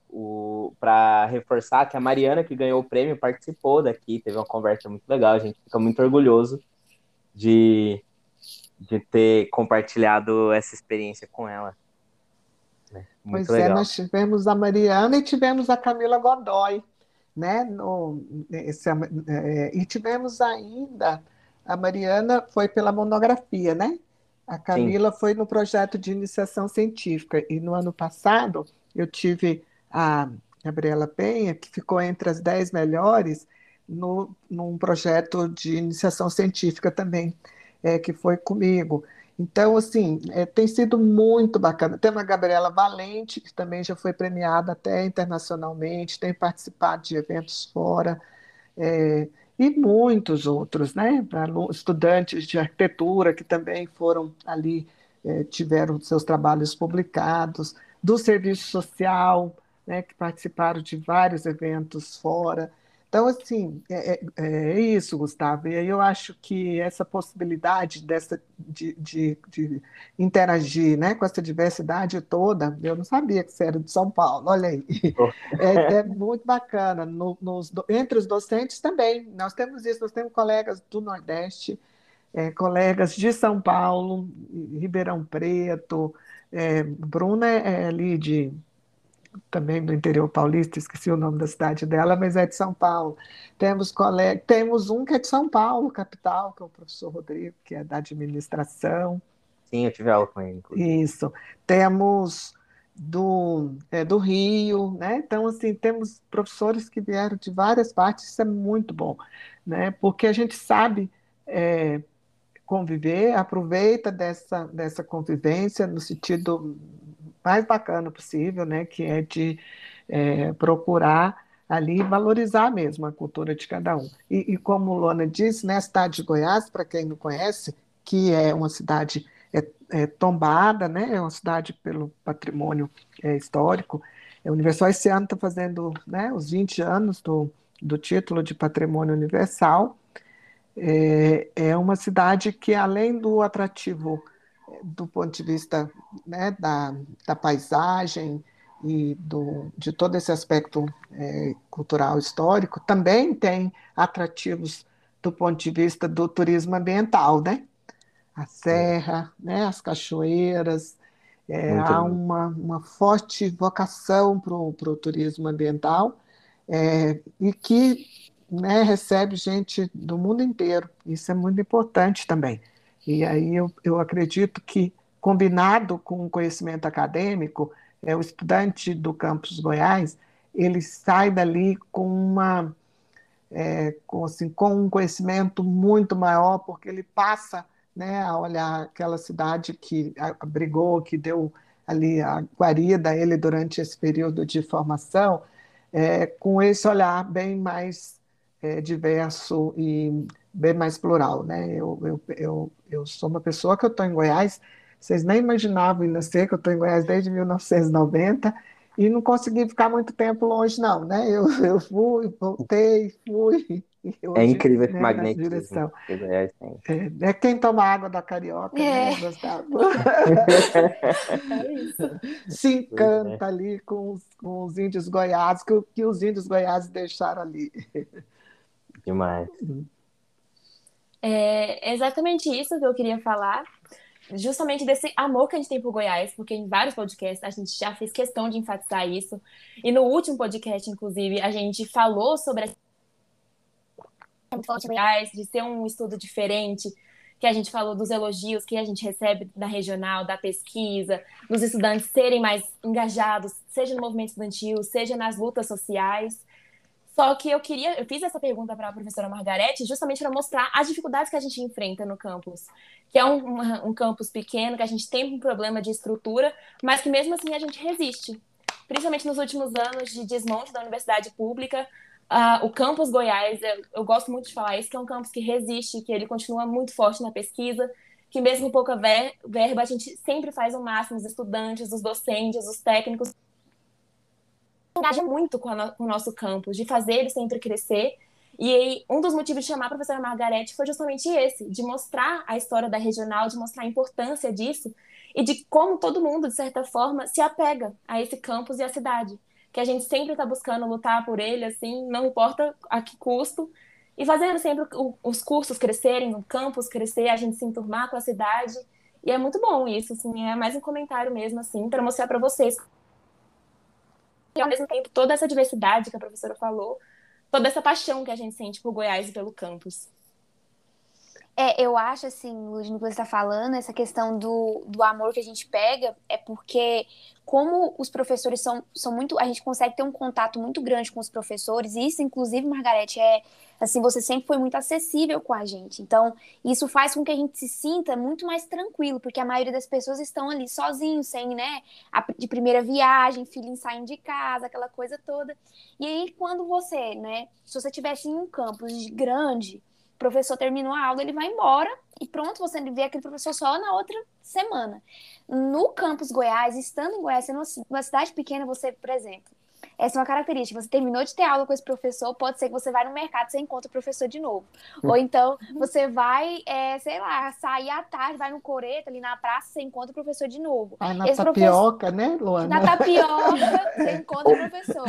para reforçar que a Mariana, que ganhou o prêmio, participou daqui, teve uma conversa muito legal. A gente fica muito orgulhoso de, de ter compartilhado essa experiência com ela. Né? Muito pois é, legal. é, nós tivemos a Mariana e tivemos a Camila Godoy, né? No, esse, é, e tivemos ainda a Mariana foi pela monografia, né? A Camila Sim. foi no projeto de iniciação científica e no ano passado eu tive a Gabriela Penha que ficou entre as dez melhores no, num projeto de iniciação científica também é, que foi comigo. Então, assim, é, tem sido muito bacana. Tem a Gabriela Valente, que também já foi premiada até internacionalmente, tem participado de eventos fora, é, e muitos outros, né? Estudantes de arquitetura que também foram ali, é, tiveram seus trabalhos publicados, do serviço social, né, que participaram de vários eventos fora. Então, assim, é, é, é, isso, Gustavo. E aí eu acho que essa possibilidade dessa, de, de, de, interagir né, com essa diversidade toda, eu não sabia que você era de São Paulo, olha aí. É, é muito bacana. No, nos, entre os docentes também, nós temos isso, nós temos colegas do Nordeste, é, colegas de São Paulo, Ribeirão Preto, é, Bruna é ali de também do interior paulista, esqueci o nome da cidade dela, mas é de São Paulo. Temos colega, temos um que é de São Paulo, capital, que é o professor Rodrigo, que é da administração. Sim, eu tive aula com ele. Inclusive. Isso. Temos do, é, do Rio, né? Então, assim, temos professores que vieram de várias partes, isso é muito bom, né? Porque a gente sabe é, conviver, aproveita dessa, dessa convivência no sentido mais bacana possível, né, que é de é, procurar ali valorizar mesmo a cultura de cada um. E, e como Luana disse, né, cidade de Goiás, para quem não conhece, que é uma cidade é, é tombada, né, é uma cidade pelo patrimônio é, histórico. A Universal esse ano está fazendo né, os 20 anos do, do título de Patrimônio Universal. É, é uma cidade que, além do atrativo do ponto de vista né, da, da paisagem e do, de todo esse aspecto é, cultural histórico, também tem atrativos do ponto de vista do turismo ambiental, né? A serra, né, as cachoeiras, é, há uma, uma forte vocação para o turismo ambiental é, e que né, recebe gente do mundo inteiro. Isso é muito importante também. E aí eu, eu acredito que, combinado com o conhecimento acadêmico, é, o estudante do campus Goiás, ele sai dali com uma é, com, assim, com um conhecimento muito maior, porque ele passa né, a olhar aquela cidade que abrigou, que deu ali a guarida a ele durante esse período de formação, é, com esse olhar bem mais é, diverso e bem mais plural, né? Eu, eu, eu, eu sou uma pessoa que eu estou em Goiás, vocês nem imaginavam nascer, que eu estou em Goiás desde 1990 e não consegui ficar muito tempo longe, não, né? Eu, eu fui, voltei, fui. Hoje, é incrível esse né, magnetismo. É, é, quem toma água da carioca, né, é. né, Gustavo? é Se encanta ali com os, com os índios goiás, que, que os índios goiás deixaram ali. Demais. É exatamente isso que eu queria falar. Justamente desse amor que a gente tem por Goiás, porque em vários podcasts a gente já fez questão de enfatizar isso. E no último podcast, inclusive, a gente falou sobre a Goiás, de ser um estudo diferente, que a gente falou dos elogios que a gente recebe da regional, da pesquisa, dos estudantes serem mais engajados, seja no movimento estudantil, seja nas lutas sociais. Só que eu queria, eu fiz essa pergunta para a professora Margarete justamente para mostrar as dificuldades que a gente enfrenta no campus, que é um, um, um, campus pequeno, que a gente tem um problema de estrutura, mas que mesmo assim a gente resiste. Principalmente nos últimos anos de desmonte da universidade pública, uh, o campus Goiás, eu, eu gosto muito de falar isso, que é um campus que resiste, que ele continua muito forte na pesquisa, que mesmo com pouca verba, a gente sempre faz o máximo, os estudantes, os docentes, os técnicos, engaja muito com, com o nosso campus, de fazer ele sempre crescer. E aí, um dos motivos de chamar a professora Margarete foi justamente esse, de mostrar a história da regional, de mostrar a importância disso e de como todo mundo, de certa forma, se apega a esse campus e à cidade. Que a gente sempre está buscando lutar por ele, assim, não importa a que custo, e fazendo sempre os cursos crescerem, o campus crescer, a gente se enturmar com a cidade. E é muito bom isso, assim, é mais um comentário mesmo, assim, para mostrar para vocês. E ao mesmo tempo, toda essa diversidade que a professora falou, toda essa paixão que a gente sente por Goiás e pelo campus. É, eu acho, assim, Ludmilla, que você está falando, essa questão do, do amor que a gente pega, é porque, como os professores são, são muito. A gente consegue ter um contato muito grande com os professores, e isso, inclusive, Margarete, é. Assim, você sempre foi muito acessível com a gente. Então, isso faz com que a gente se sinta muito mais tranquilo, porque a maioria das pessoas estão ali sozinhos, sem, né, a, de primeira viagem, filhinho saindo de casa, aquela coisa toda. E aí, quando você, né, se você tivesse em um campus grande o professor terminou a aula, ele vai embora e pronto, você vê aquele professor só na outra semana. No campus Goiás, estando em Goiás, sendo uma cidade pequena, você, por exemplo, essa é uma característica. Você terminou de ter aula com esse professor, pode ser que você vai no mercado e você encontra o professor de novo. Hum. Ou então você vai, é, sei lá, sair à tarde, vai no coreto ali na praça, você encontra o professor de novo. Ah, na esse tapioca, professor... né, Luana? Na tapioca, você encontra o professor.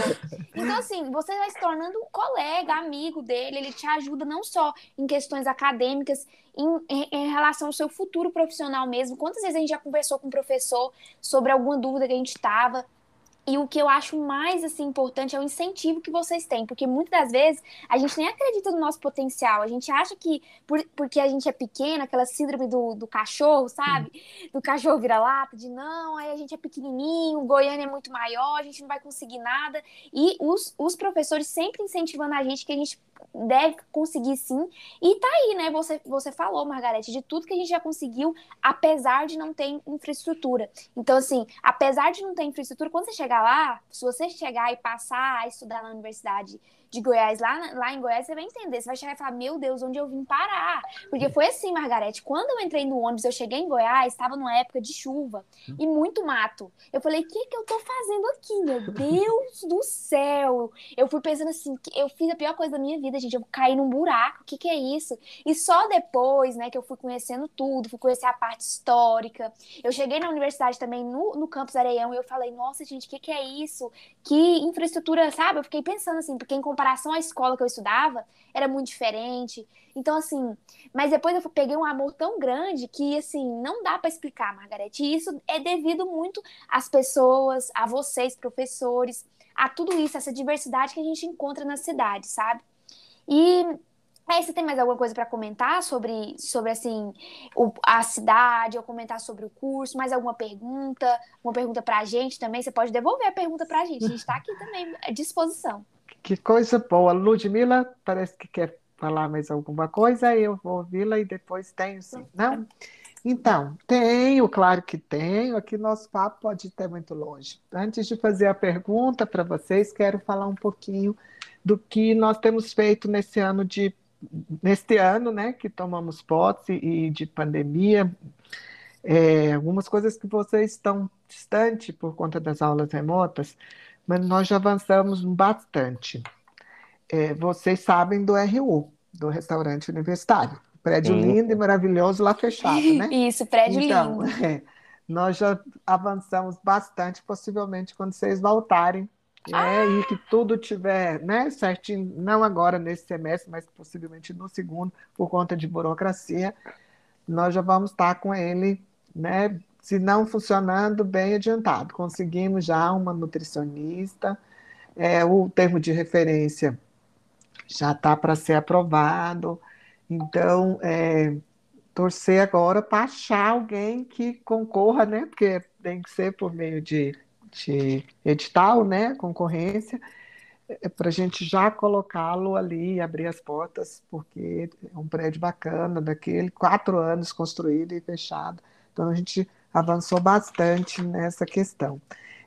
Então, assim, você vai se tornando um colega, amigo dele, ele te ajuda não só em questões acadêmicas, em, em, em, relação ao seu futuro profissional mesmo. Quantas vezes a gente já conversou com o professor sobre alguma dúvida que a gente estava? E o que eu acho mais assim importante é o incentivo que vocês têm, porque muitas das vezes a gente nem acredita no nosso potencial. A gente acha que por, porque a gente é pequena, aquela síndrome do, do cachorro, sabe? Do cachorro vira-lata, de não, aí a gente é pequenininho, Goiânia é muito maior, a gente não vai conseguir nada. E os, os professores sempre incentivando a gente que a gente deve conseguir sim. E tá aí, né? Você, você falou, Margarete, de tudo que a gente já conseguiu, apesar de não ter infraestrutura. Então, assim, apesar de não ter infraestrutura, quando você chegar lá, se você chegar e passar a estudar na universidade de Goiás, lá, lá em Goiás, você vai entender. Você vai chegar e falar, meu Deus, onde eu vim parar? Porque foi assim, Margarete, quando eu entrei no ônibus, eu cheguei em Goiás, estava numa época de chuva e muito mato. Eu falei, o que, que eu tô fazendo aqui, meu Deus do céu? Eu fui pensando assim, eu fiz a pior coisa da minha vida, gente, eu caí num buraco, o que que é isso? E só depois, né, que eu fui conhecendo tudo, fui conhecer a parte histórica. Eu cheguei na universidade também, no, no campus Areião, e eu falei, nossa, gente, o que que é isso? Que infraestrutura, sabe? Eu fiquei pensando assim, porque em comparação à escola que eu estudava, era muito diferente. Então, assim, mas depois eu peguei um amor tão grande que, assim, não dá para explicar, Margarete. E isso é devido muito às pessoas, a vocês, professores, a tudo isso, essa diversidade que a gente encontra na cidade, sabe? E Aí, você tem mais alguma coisa para comentar sobre, sobre assim, o, a cidade, ou comentar sobre o curso? Mais alguma pergunta? Uma pergunta para a gente também? Você pode devolver a pergunta para a gente. A gente está aqui também à disposição. Que coisa boa. Ludmilla parece que quer falar mais alguma coisa, eu vou ouvi-la e depois tenho sim. Não? Então, tenho, claro que tenho. Aqui nosso papo pode ir muito longe. Antes de fazer a pergunta para vocês, quero falar um pouquinho do que nós temos feito nesse ano de neste ano, né, que tomamos posse e de pandemia, é, algumas coisas que vocês estão distante por conta das aulas remotas, mas nós já avançamos bastante. É, vocês sabem do RU, do restaurante universitário. Prédio Sim. lindo e maravilhoso lá fechado, né? Isso, prédio então, lindo. É, nós já avançamos bastante, possivelmente quando vocês voltarem é, e que tudo tiver né, certinho, não agora nesse semestre, mas possivelmente no segundo, por conta de burocracia, nós já vamos estar com ele, né, se não funcionando, bem adiantado. Conseguimos já uma nutricionista, é, o termo de referência já está para ser aprovado, então é, torcer agora para achar alguém que concorra, né, porque tem que ser por meio de de edital, né, concorrência, é para a gente já colocá-lo ali abrir as portas, porque é um prédio bacana, daquele, quatro anos construído e fechado. Então, a gente avançou bastante nessa questão.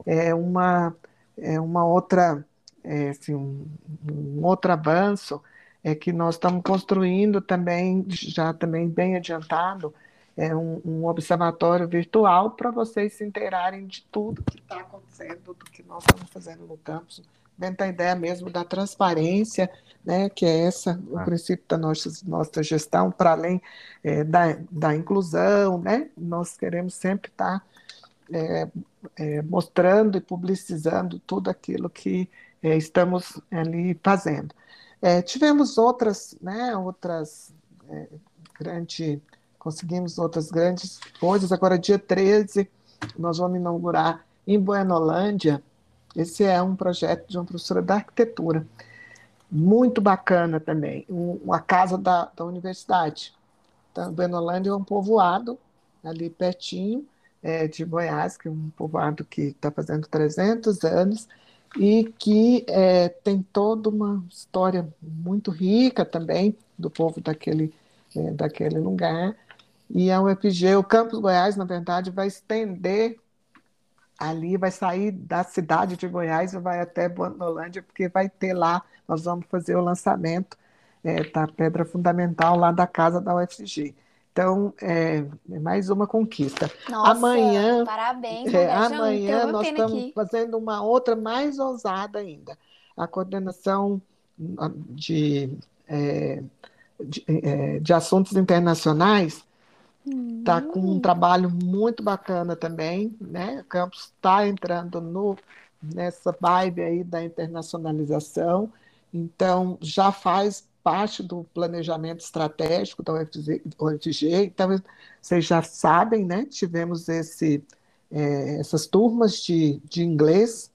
É uma, é uma outra, é, assim, um, um outro avanço é que nós estamos construindo também, já também bem adiantado, é, um, um observatório virtual para vocês se inteirarem de tudo que está acontecendo, do que nós estamos fazendo no campus, dentro da ideia mesmo da transparência, né, que é essa o ah. princípio da nossa, nossa gestão, para além é, da, da inclusão, né, nós queremos sempre estar é, é, mostrando e publicizando tudo aquilo que é, estamos ali fazendo. É, tivemos outras, né, outras grandes, conseguimos outras grandes coisas. Agora, dia 13, nós vamos inaugurar em Buenolândia. Esse é um projeto de uma professora da arquitetura, muito bacana também, um, a casa da, da universidade. Então, Buenolândia é um povoado ali pertinho é, de Goiás, que é um povoado que está fazendo 300 anos, e que é, tem toda uma história muito rica também do povo daquele, é, daquele lugar. E a UFG, o Campus Goiás, na verdade, vai estender ali, vai sair da cidade de Goiás e vai até Bonolândia, porque vai ter lá, nós vamos fazer o lançamento é, da pedra fundamental lá da casa da UFG. Então, é, é mais uma conquista. Nossa, amanhã, parabéns. É, amanhã nós estamos aqui. fazendo uma outra mais ousada ainda. A coordenação de, é, de, é, de assuntos internacionais está com um hum. trabalho muito bacana também, né? O campus está entrando no, nessa vibe aí da internacionalização, então já faz parte do planejamento estratégico da UFG, UFG. Então, vocês já sabem, né? Tivemos esse, é, essas turmas de, de inglês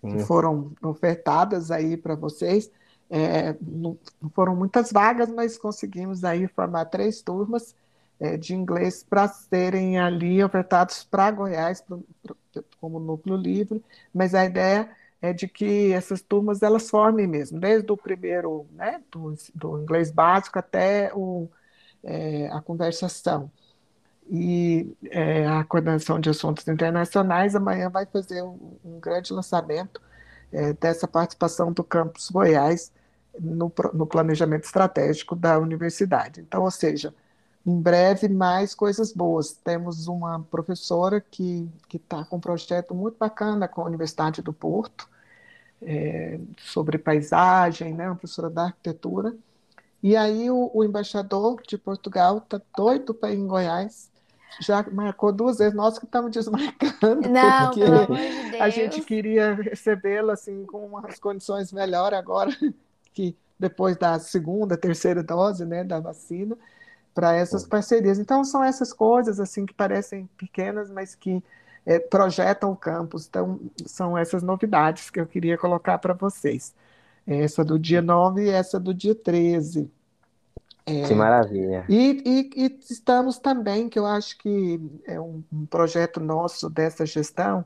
Sim. que foram ofertadas aí para vocês. É, não, não, foram muitas vagas, mas conseguimos aí formar três turmas é, de inglês para serem ali ofertados para Goiás pro, pro, como núcleo livre. Mas a ideia é de que essas turmas elas formem mesmo, desde o primeiro, né, do, do inglês básico até o, é, a conversação. E é, a Coordenação de Assuntos Internacionais amanhã vai fazer um, um grande lançamento é, dessa participação do Campus Goiás no, no planejamento estratégico da universidade. Então, ou seja, em breve mais coisas boas. Temos uma professora que está com um projeto muito bacana com a Universidade do Porto, é, sobre paisagem, né, uma professora da arquitetura. E aí o, o embaixador de Portugal está doido para ir em Goiás, já marcou duas vezes, nós que estamos desmarcando, Não, porque de a gente queria recebê-lo assim, com umas condições melhores agora, que depois da segunda, terceira dose né, da vacina, para essas parcerias. Então, são essas coisas assim que parecem pequenas, mas que é, projetam o campus. Então, são essas novidades que eu queria colocar para vocês. Essa do dia 9 e essa do dia 13. É, que maravilha. E, e, e, estamos também, que eu acho que é um, um, projeto nosso dessa gestão,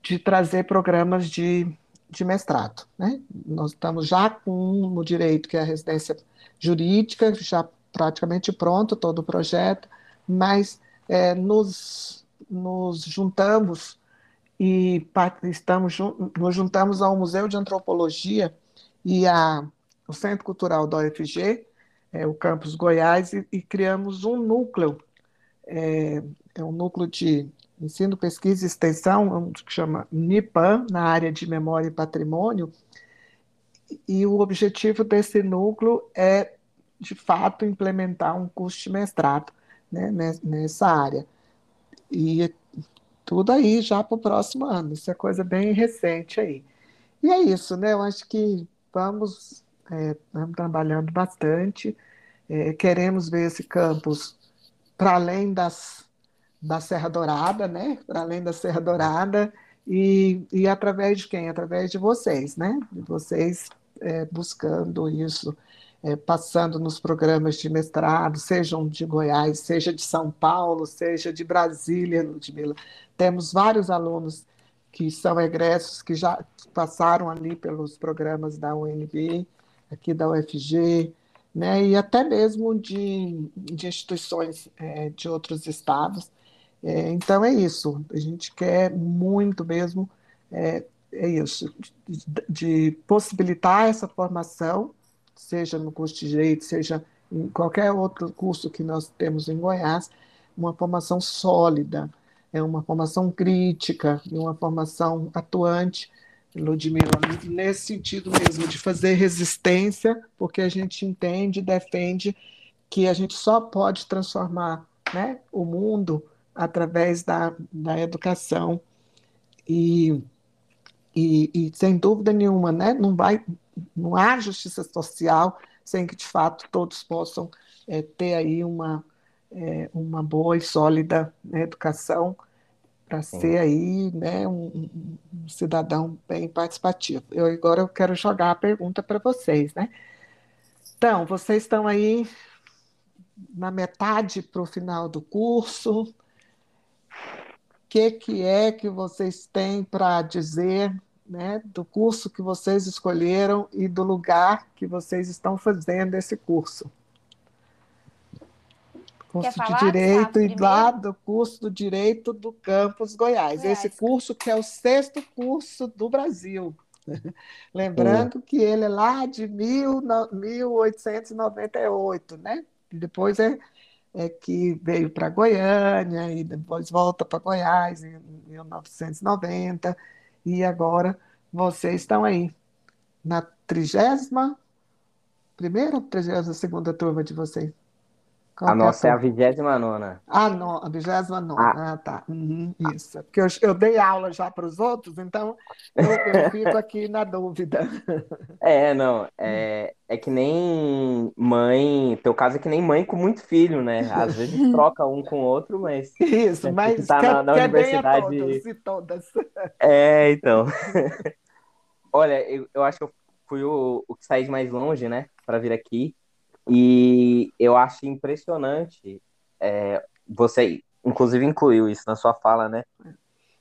de trazer programas de, de mestrado. Né? Nós estamos já com um no direito, que é a residência jurídica, já praticamente pronto todo o projeto, mas é, nos nos juntamos e estamos nos juntamos ao Museu de Antropologia e a, o Centro Cultural da UFG, é, o Campus Goiás, e, e criamos um núcleo, é, é, um núcleo de ensino, pesquisa e extensão, que chama NIPAM, na área de memória e patrimônio, e o objetivo desse núcleo é, de fato, implementar um curso de mestrado né, nessa área. E tudo aí já para o próximo ano. Isso é coisa bem recente aí. E é isso, né? Eu acho que vamos, é, trabalhando bastante. É, queremos ver esse campus para além das, da Serra Dourada, né? Para além da Serra Dourada. E, e através de quem? Através de vocês, né? De vocês é, buscando isso é, passando nos programas de mestrado, sejam de Goiás, seja de São Paulo, seja de Brasília, Ludmila. Temos vários alunos que são egressos, que já passaram ali pelos programas da UNB, aqui da UFG, né, e até mesmo de, de instituições é, de outros estados. É, então é isso, a gente quer muito mesmo, é, é isso, de, de possibilitar essa formação seja no curso de direito, seja em qualquer outro curso que nós temos em Goiás, uma formação sólida, é uma formação crítica, uma formação atuante, Ludmila, nesse sentido mesmo, de fazer resistência, porque a gente entende, defende que a gente só pode transformar né, o mundo através da, da educação. E, e, e, sem dúvida nenhuma, né, não, vai, não há justiça social sem que, de fato, todos possam é, ter aí uma, é, uma boa e sólida né, educação para ser aí né, um, um, cidadão bem participativo. Eu agora eu quero jogar a pergunta para vocês, né? Então, vocês estão aí na metade para o final do curso. O que, que é que vocês têm para dizer né, do curso que vocês escolheram e do lugar que vocês estão fazendo esse curso? curso de Direito e lá do curso do Direito do Campus Goiás. Goiás. Esse curso que é o sexto curso do Brasil. Lembrando que ele é lá de mil, 1898, né? Depois é, é que veio para Goiânia e depois volta para Goiás em 1990 e agora vocês estão aí na trigésima primeira ou trigésima segunda turma de vocês? Qual a nossa é a vigésima nona. Ah, não, a vigésima nona. Ah, tá. Uhum, isso. Porque eu, eu dei aula já para os outros, então eu, eu, fico aqui na dúvida. É, não. É, é que nem mãe. Teu caso é que nem mãe com muito filho, né? Às vezes troca um com o outro, mas. Isso, mas tá na, na universidade. Todos e todas. É, então. Olha, eu, eu acho que eu fui o, o que saí mais longe, né? Para vir aqui. E eu acho impressionante, é, você inclusive incluiu isso na sua fala, né?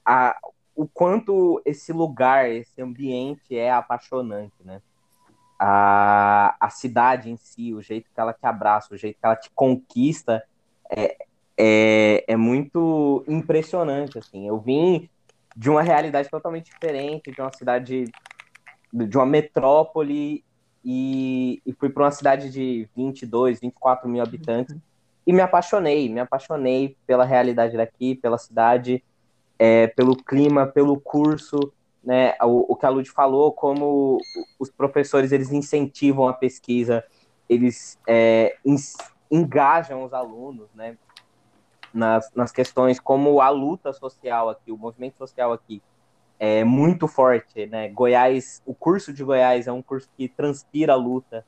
A, o quanto esse lugar, esse ambiente é apaixonante, né? A, a cidade em si, o jeito que ela te abraça, o jeito que ela te conquista, é, é, é muito impressionante, assim. Eu vim de uma realidade totalmente diferente, de uma cidade, de uma metrópole e, e fui para uma cidade de 22, 24 mil habitantes e me apaixonei, me apaixonei pela realidade daqui, pela cidade, é, pelo clima, pelo curso, né? O, o que a Lud falou, como os professores eles incentivam a pesquisa, eles é, engajam os alunos, né? Nas, nas questões como a luta social aqui, o movimento social aqui é muito forte, né? Goiás, o curso de Goiás é um curso que transpira a luta.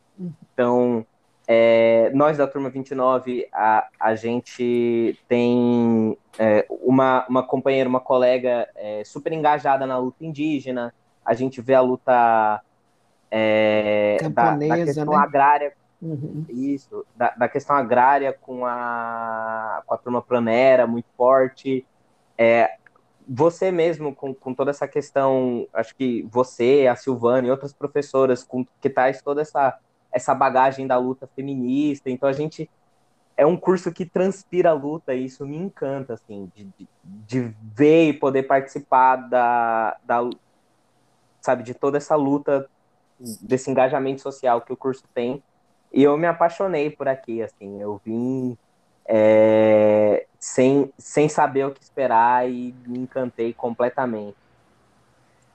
Então, é, nós da turma 29, a, a gente tem é, uma, uma companheira, uma colega é, super engajada na luta indígena. A gente vê a luta é, da, da, questão né? agrária. Uhum. Isso, da, da, questão agrária com a, com a turma planera muito forte. É, você mesmo, com, com toda essa questão, acho que você, a Silvana e outras professoras, com, que traz toda essa, essa bagagem da luta feminista, então a gente é um curso que transpira a luta e isso me encanta, assim, de, de, ver e poder participar da, da, sabe, de toda essa luta, desse engajamento social que o curso tem, e eu me apaixonei por aqui, assim, eu vim é, sem, sem saber o que esperar e me encantei completamente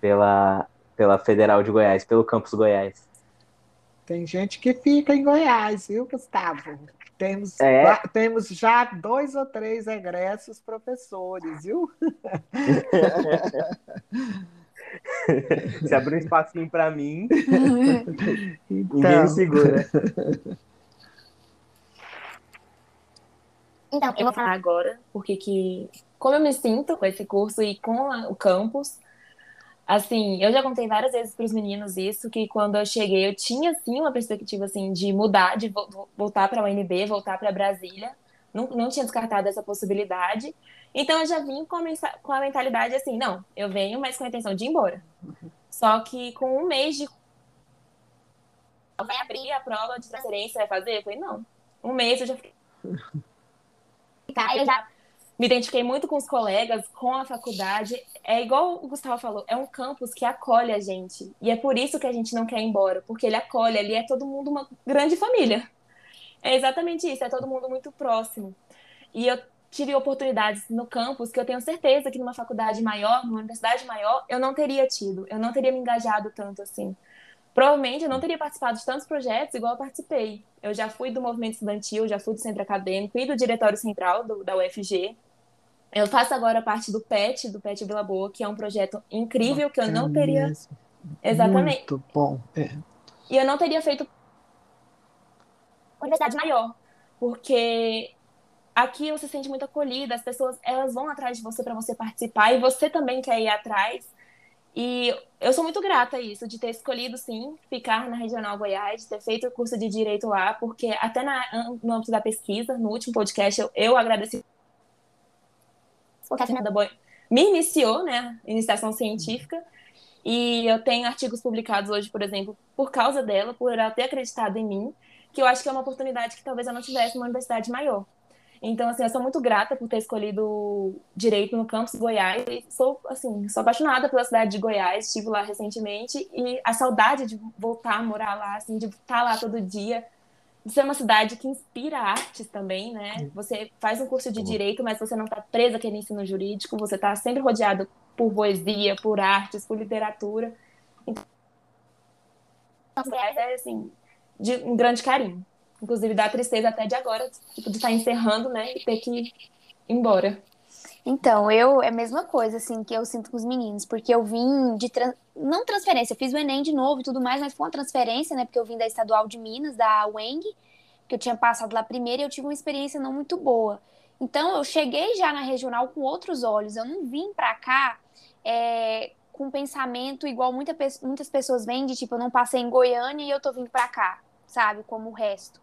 pela, pela Federal de Goiás, pelo campus Goiás. Tem gente que fica em Goiás, viu, Gustavo? Temos, é. temos já dois ou três egressos professores, viu? Se abrir um espacinho para mim, então... ninguém segura. Então, eu vou falar agora porque que como eu me sinto com esse curso e com a, o campus. Assim, eu já contei várias vezes para os meninos isso que quando eu cheguei eu tinha sim uma perspectiva assim de mudar, de vo voltar para a UNB, voltar para Brasília. Não, não tinha descartado essa possibilidade. Então eu já vim com a, com a mentalidade assim, não, eu venho, mas com a intenção de ir embora. Só que com um mês de vai abrir a prova de transferência, vai fazer? Eu falei, não. Um mês eu já fiquei Tá, eu já me identifiquei muito com os colegas, com a faculdade. É igual o Gustavo falou, é um campus que acolhe a gente. E é por isso que a gente não quer ir embora, porque ele acolhe, ali é todo mundo uma grande família. É exatamente isso, é todo mundo muito próximo. E eu tive oportunidades no campus que eu tenho certeza que numa faculdade maior, numa universidade maior, eu não teria tido, eu não teria me engajado tanto assim. Provavelmente eu não teria participado de tantos projetos igual eu participei. Eu já fui do movimento estudantil, já fui do centro acadêmico e do diretório central do, da UFG. Eu faço agora parte do PET, do PET Vila Boa, que é um projeto incrível que eu não teria. Mesmo. Exatamente. Muito bom. É. E eu não teria feito universidade maior, porque aqui você se sente muito acolhida, as pessoas elas vão atrás de você para você participar e você também quer ir atrás. E eu sou muito grata a isso, de ter escolhido, sim, ficar na Regional Goiás, de ter feito o curso de Direito lá, porque até na, no âmbito da pesquisa, no último podcast, eu, eu agradeci porque a Fernanda Boy me iniciou, né, iniciação científica, e eu tenho artigos publicados hoje, por exemplo, por causa dela, por ela ter acreditado em mim, que eu acho que é uma oportunidade que talvez eu não tivesse numa universidade maior. Então, assim, eu sou muito grata por ter escolhido direito no campus Goiás. E sou, assim, sou apaixonada pela cidade de Goiás. Estive lá recentemente e a saudade de voltar a morar lá, assim, de estar lá todo dia, de ser uma cidade que inspira artes também, né? Você faz um curso de direito, mas você não está presa aquele ensino jurídico. Você está sempre rodeado por poesia, por artes, por literatura. Então, Goiás é assim de um grande carinho. Inclusive dá tristeza até de agora, tipo, de estar encerrando, né, e ter que ir embora. Então, eu é a mesma coisa, assim, que eu sinto com os meninos, porque eu vim de. Não transferência, eu fiz o Enem de novo e tudo mais, mas foi uma transferência, né? Porque eu vim da Estadual de Minas, da UENG, que eu tinha passado lá primeiro e eu tive uma experiência não muito boa. Então, eu cheguei já na regional com outros olhos, eu não vim pra cá é, com um pensamento igual muita, muitas pessoas vêm, de tipo, eu não passei em Goiânia e eu tô vindo pra cá, sabe? Como o resto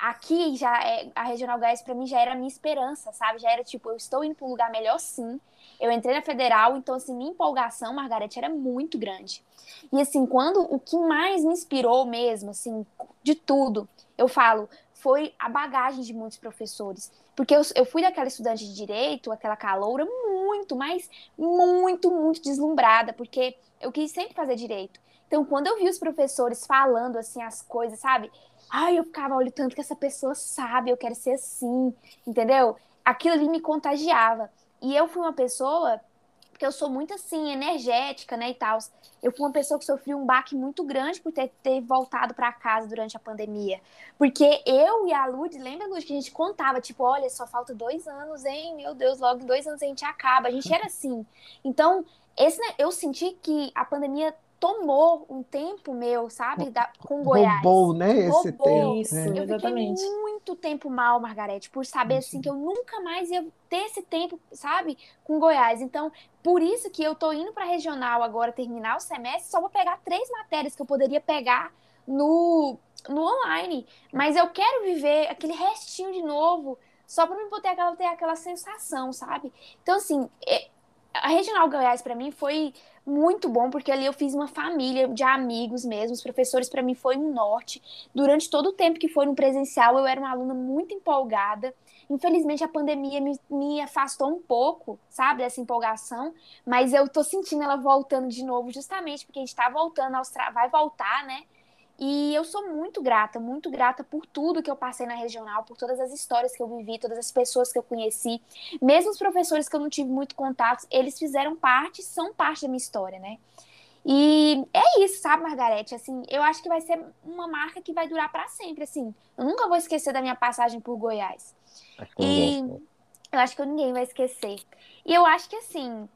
aqui já é, a Regional Gás para mim já era a minha esperança, sabe? Já era tipo, eu estou indo para um lugar melhor sim. Eu entrei na federal, então assim, minha empolgação, Margarete, era muito grande. E assim, quando o que mais me inspirou mesmo, assim, de tudo, eu falo, foi a bagagem de muitos professores. Porque eu, eu fui daquela estudante de direito, aquela caloura, muito, mas muito, muito deslumbrada, porque eu quis sempre fazer direito. Então, quando eu vi os professores falando assim as coisas, sabe? Ai, eu ficava, olha, tanto que essa pessoa sabe, eu quero ser assim, entendeu? Aquilo ali me contagiava. E eu fui uma pessoa, porque eu sou muito assim, energética, né, e tal. Eu fui uma pessoa que sofreu um baque muito grande por ter, ter voltado para casa durante a pandemia. Porque eu e a Lud, lembra, Lud, que a gente contava, tipo, olha, só falta dois anos, hein? Meu Deus, logo dois anos a gente acaba. A gente era assim. Então, esse, né, eu senti que a pandemia tomou um tempo meu, sabe, da, com Goiás. Roubou, né, esse Roubou. tempo. Isso, é. Eu exatamente. fiquei muito tempo mal, Margarete, por saber assim que eu nunca mais ia ter esse tempo, sabe, com Goiás. Então, por isso que eu tô indo para regional agora terminar o semestre, só vou pegar três matérias que eu poderia pegar no no online, mas eu quero viver aquele restinho de novo, só para me poder aquela, ter aquela sensação, sabe? Então, assim, é, a Regional Goiás para mim foi muito bom, porque ali eu fiz uma família de amigos mesmo. Os professores, para mim, foi um norte. Durante todo o tempo que foi no presencial, eu era uma aluna muito empolgada. Infelizmente, a pandemia me, me afastou um pouco, sabe, dessa empolgação, mas eu tô sentindo ela voltando de novo, justamente porque a gente tá voltando, aos vai voltar, né? E eu sou muito grata, muito grata por tudo que eu passei na regional, por todas as histórias que eu vivi, todas as pessoas que eu conheci. Mesmo os professores que eu não tive muito contato, eles fizeram parte, são parte da minha história, né? E é isso, sabe, Margarete? Assim, eu acho que vai ser uma marca que vai durar para sempre, assim. Eu nunca vou esquecer da minha passagem por Goiás. E eu acho que ninguém vai esquecer. E eu acho que, assim,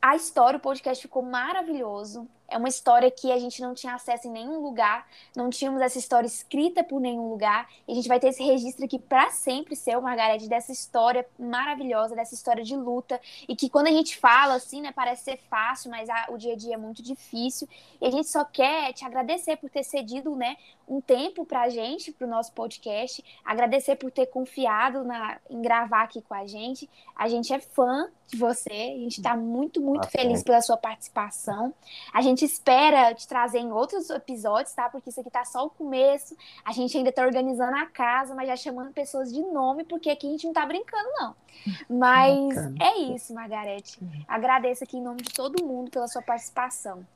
a história, o podcast ficou maravilhoso. É uma história que a gente não tinha acesso em nenhum lugar, não tínhamos essa história escrita por nenhum lugar. E a gente vai ter esse registro aqui para sempre, seu, Margarete, dessa história maravilhosa, dessa história de luta. E que quando a gente fala assim, né, parece ser fácil, mas a, o dia a dia é muito difícil. E a gente só quer te agradecer por ter cedido, né, um tempo pra gente, pro nosso podcast. Agradecer por ter confiado na, em gravar aqui com a gente. A gente é fã de você, a gente está muito, muito feliz pela sua participação. A gente gente espera te trazer em outros episódios, tá? Porque isso aqui tá só o começo. A gente ainda tá organizando a casa, mas já chamando pessoas de nome, porque aqui a gente não tá brincando, não. Mas Bacana. é isso, Margarete. Agradeço aqui em nome de todo mundo pela sua participação.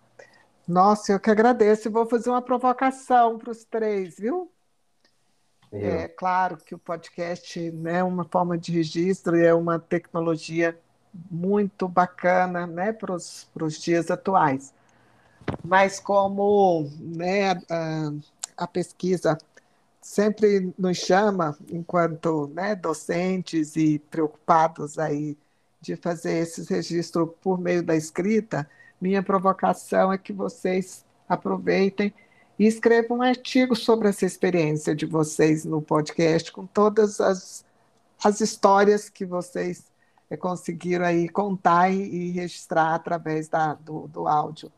Nossa, eu que agradeço e vou fazer uma provocação para os três, viu? É claro que o podcast né, é uma forma de registro e é uma tecnologia muito bacana né, para os dias atuais. Mas como né, a, a pesquisa sempre nos chama, enquanto né, docentes e preocupados aí de fazer esses registros por meio da escrita, minha provocação é que vocês aproveitem e escrevam um artigo sobre essa experiência de vocês no podcast, com todas as, as histórias que vocês é, conseguiram aí contar e, e registrar através da, do, do áudio.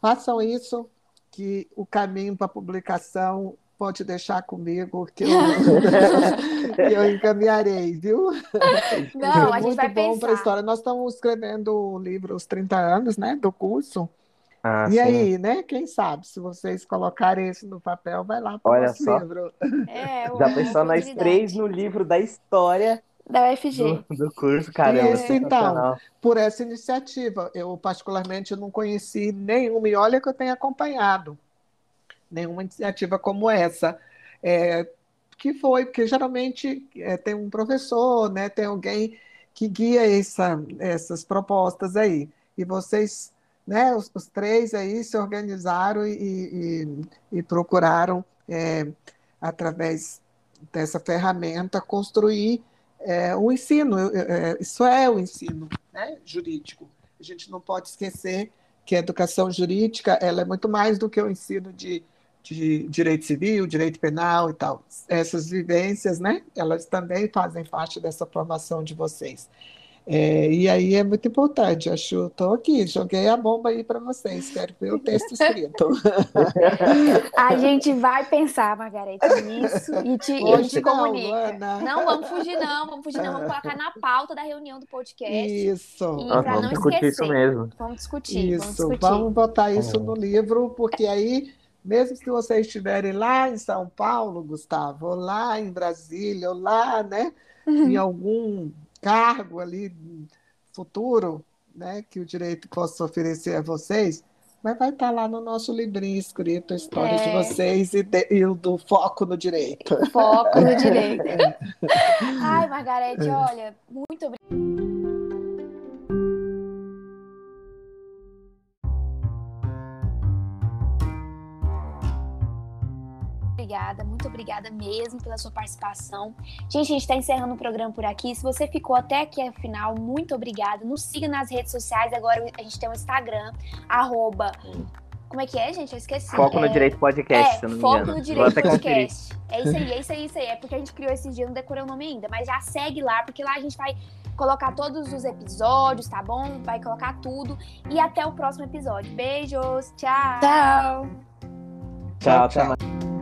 Façam isso, que o caminho para a publicação pode deixar comigo que eu, eu encaminharei, viu? Não, a gente vai bom para a história. Nós estamos escrevendo o livro Os 30 Anos, né, do curso. Ah, e sim. aí, né? Quem sabe, se vocês colocarem isso no papel, vai lá para o Olha nosso só. livro. É, Já pensou nós três no livro da história Da UFG. do, do curso, caramba. Isso, então. sensacional. Por essa iniciativa. Eu, particularmente, não conheci nenhuma, e olha que eu tenho acompanhado nenhuma iniciativa como essa. É, que foi, porque geralmente é, tem um professor, né, tem alguém que guia essa, essas propostas aí. E vocês, né, os, os três aí se organizaram e, e, e procuraram, é, através dessa ferramenta, construir é, o ensino. É, isso é o ensino né, jurídico. A gente não pode esquecer que a educação jurídica ela é muito mais do que o ensino de de direito civil, direito penal e tal. Essas vivências, né? Elas também fazem parte dessa formação de vocês. É, e aí é muito importante. Acho, estou aqui, joguei a bomba aí para vocês. Quero ver o texto escrito. A gente vai pensar, Margarete, nisso e te, e Hoje te não, comunica. Luana. Não vamos fugir, não. Vamos fugir, não. Vamos colocar na pauta da reunião do podcast. Isso. E Nós pra vamos não discutir esquecer. isso mesmo. Vamos discutir, vamos Isso, discutir. vamos botar isso É. no livro, porque aí, mesmo se vocês estiverem lá em São Paulo, Gustavo, ou lá em Brasília, ou lá, né, em algum cargo ali futuro, né, que o direito possa oferecer a vocês, mas vai estar lá no nosso livrinho escrito a história de É. vocês e, de- e do foco no direito. Foco no direito. Ai, Margarete, olha, muito obrigada. Obrigada, muito obrigada mesmo pela sua participação. Gente, a gente está encerrando o programa por aqui. Se você ficou até aqui ao final, muito obrigada. Nos siga nas redes sociais. Agora a gente tem um Instagram, arroba. Como é que é, gente? Eu esqueci. Foco no É- Direito Podcast, é, se não me Foco no Direito. Podcast. É isso aí, é isso aí, é isso aí. É porque a gente criou esse dia, não decorei o nome ainda. Mas já segue lá, porque lá a gente vai colocar todos os episódios, tá bom? Vai colocar tudo. E até o próximo episódio. Beijos, tchau! Tchau! Tchau, até mais.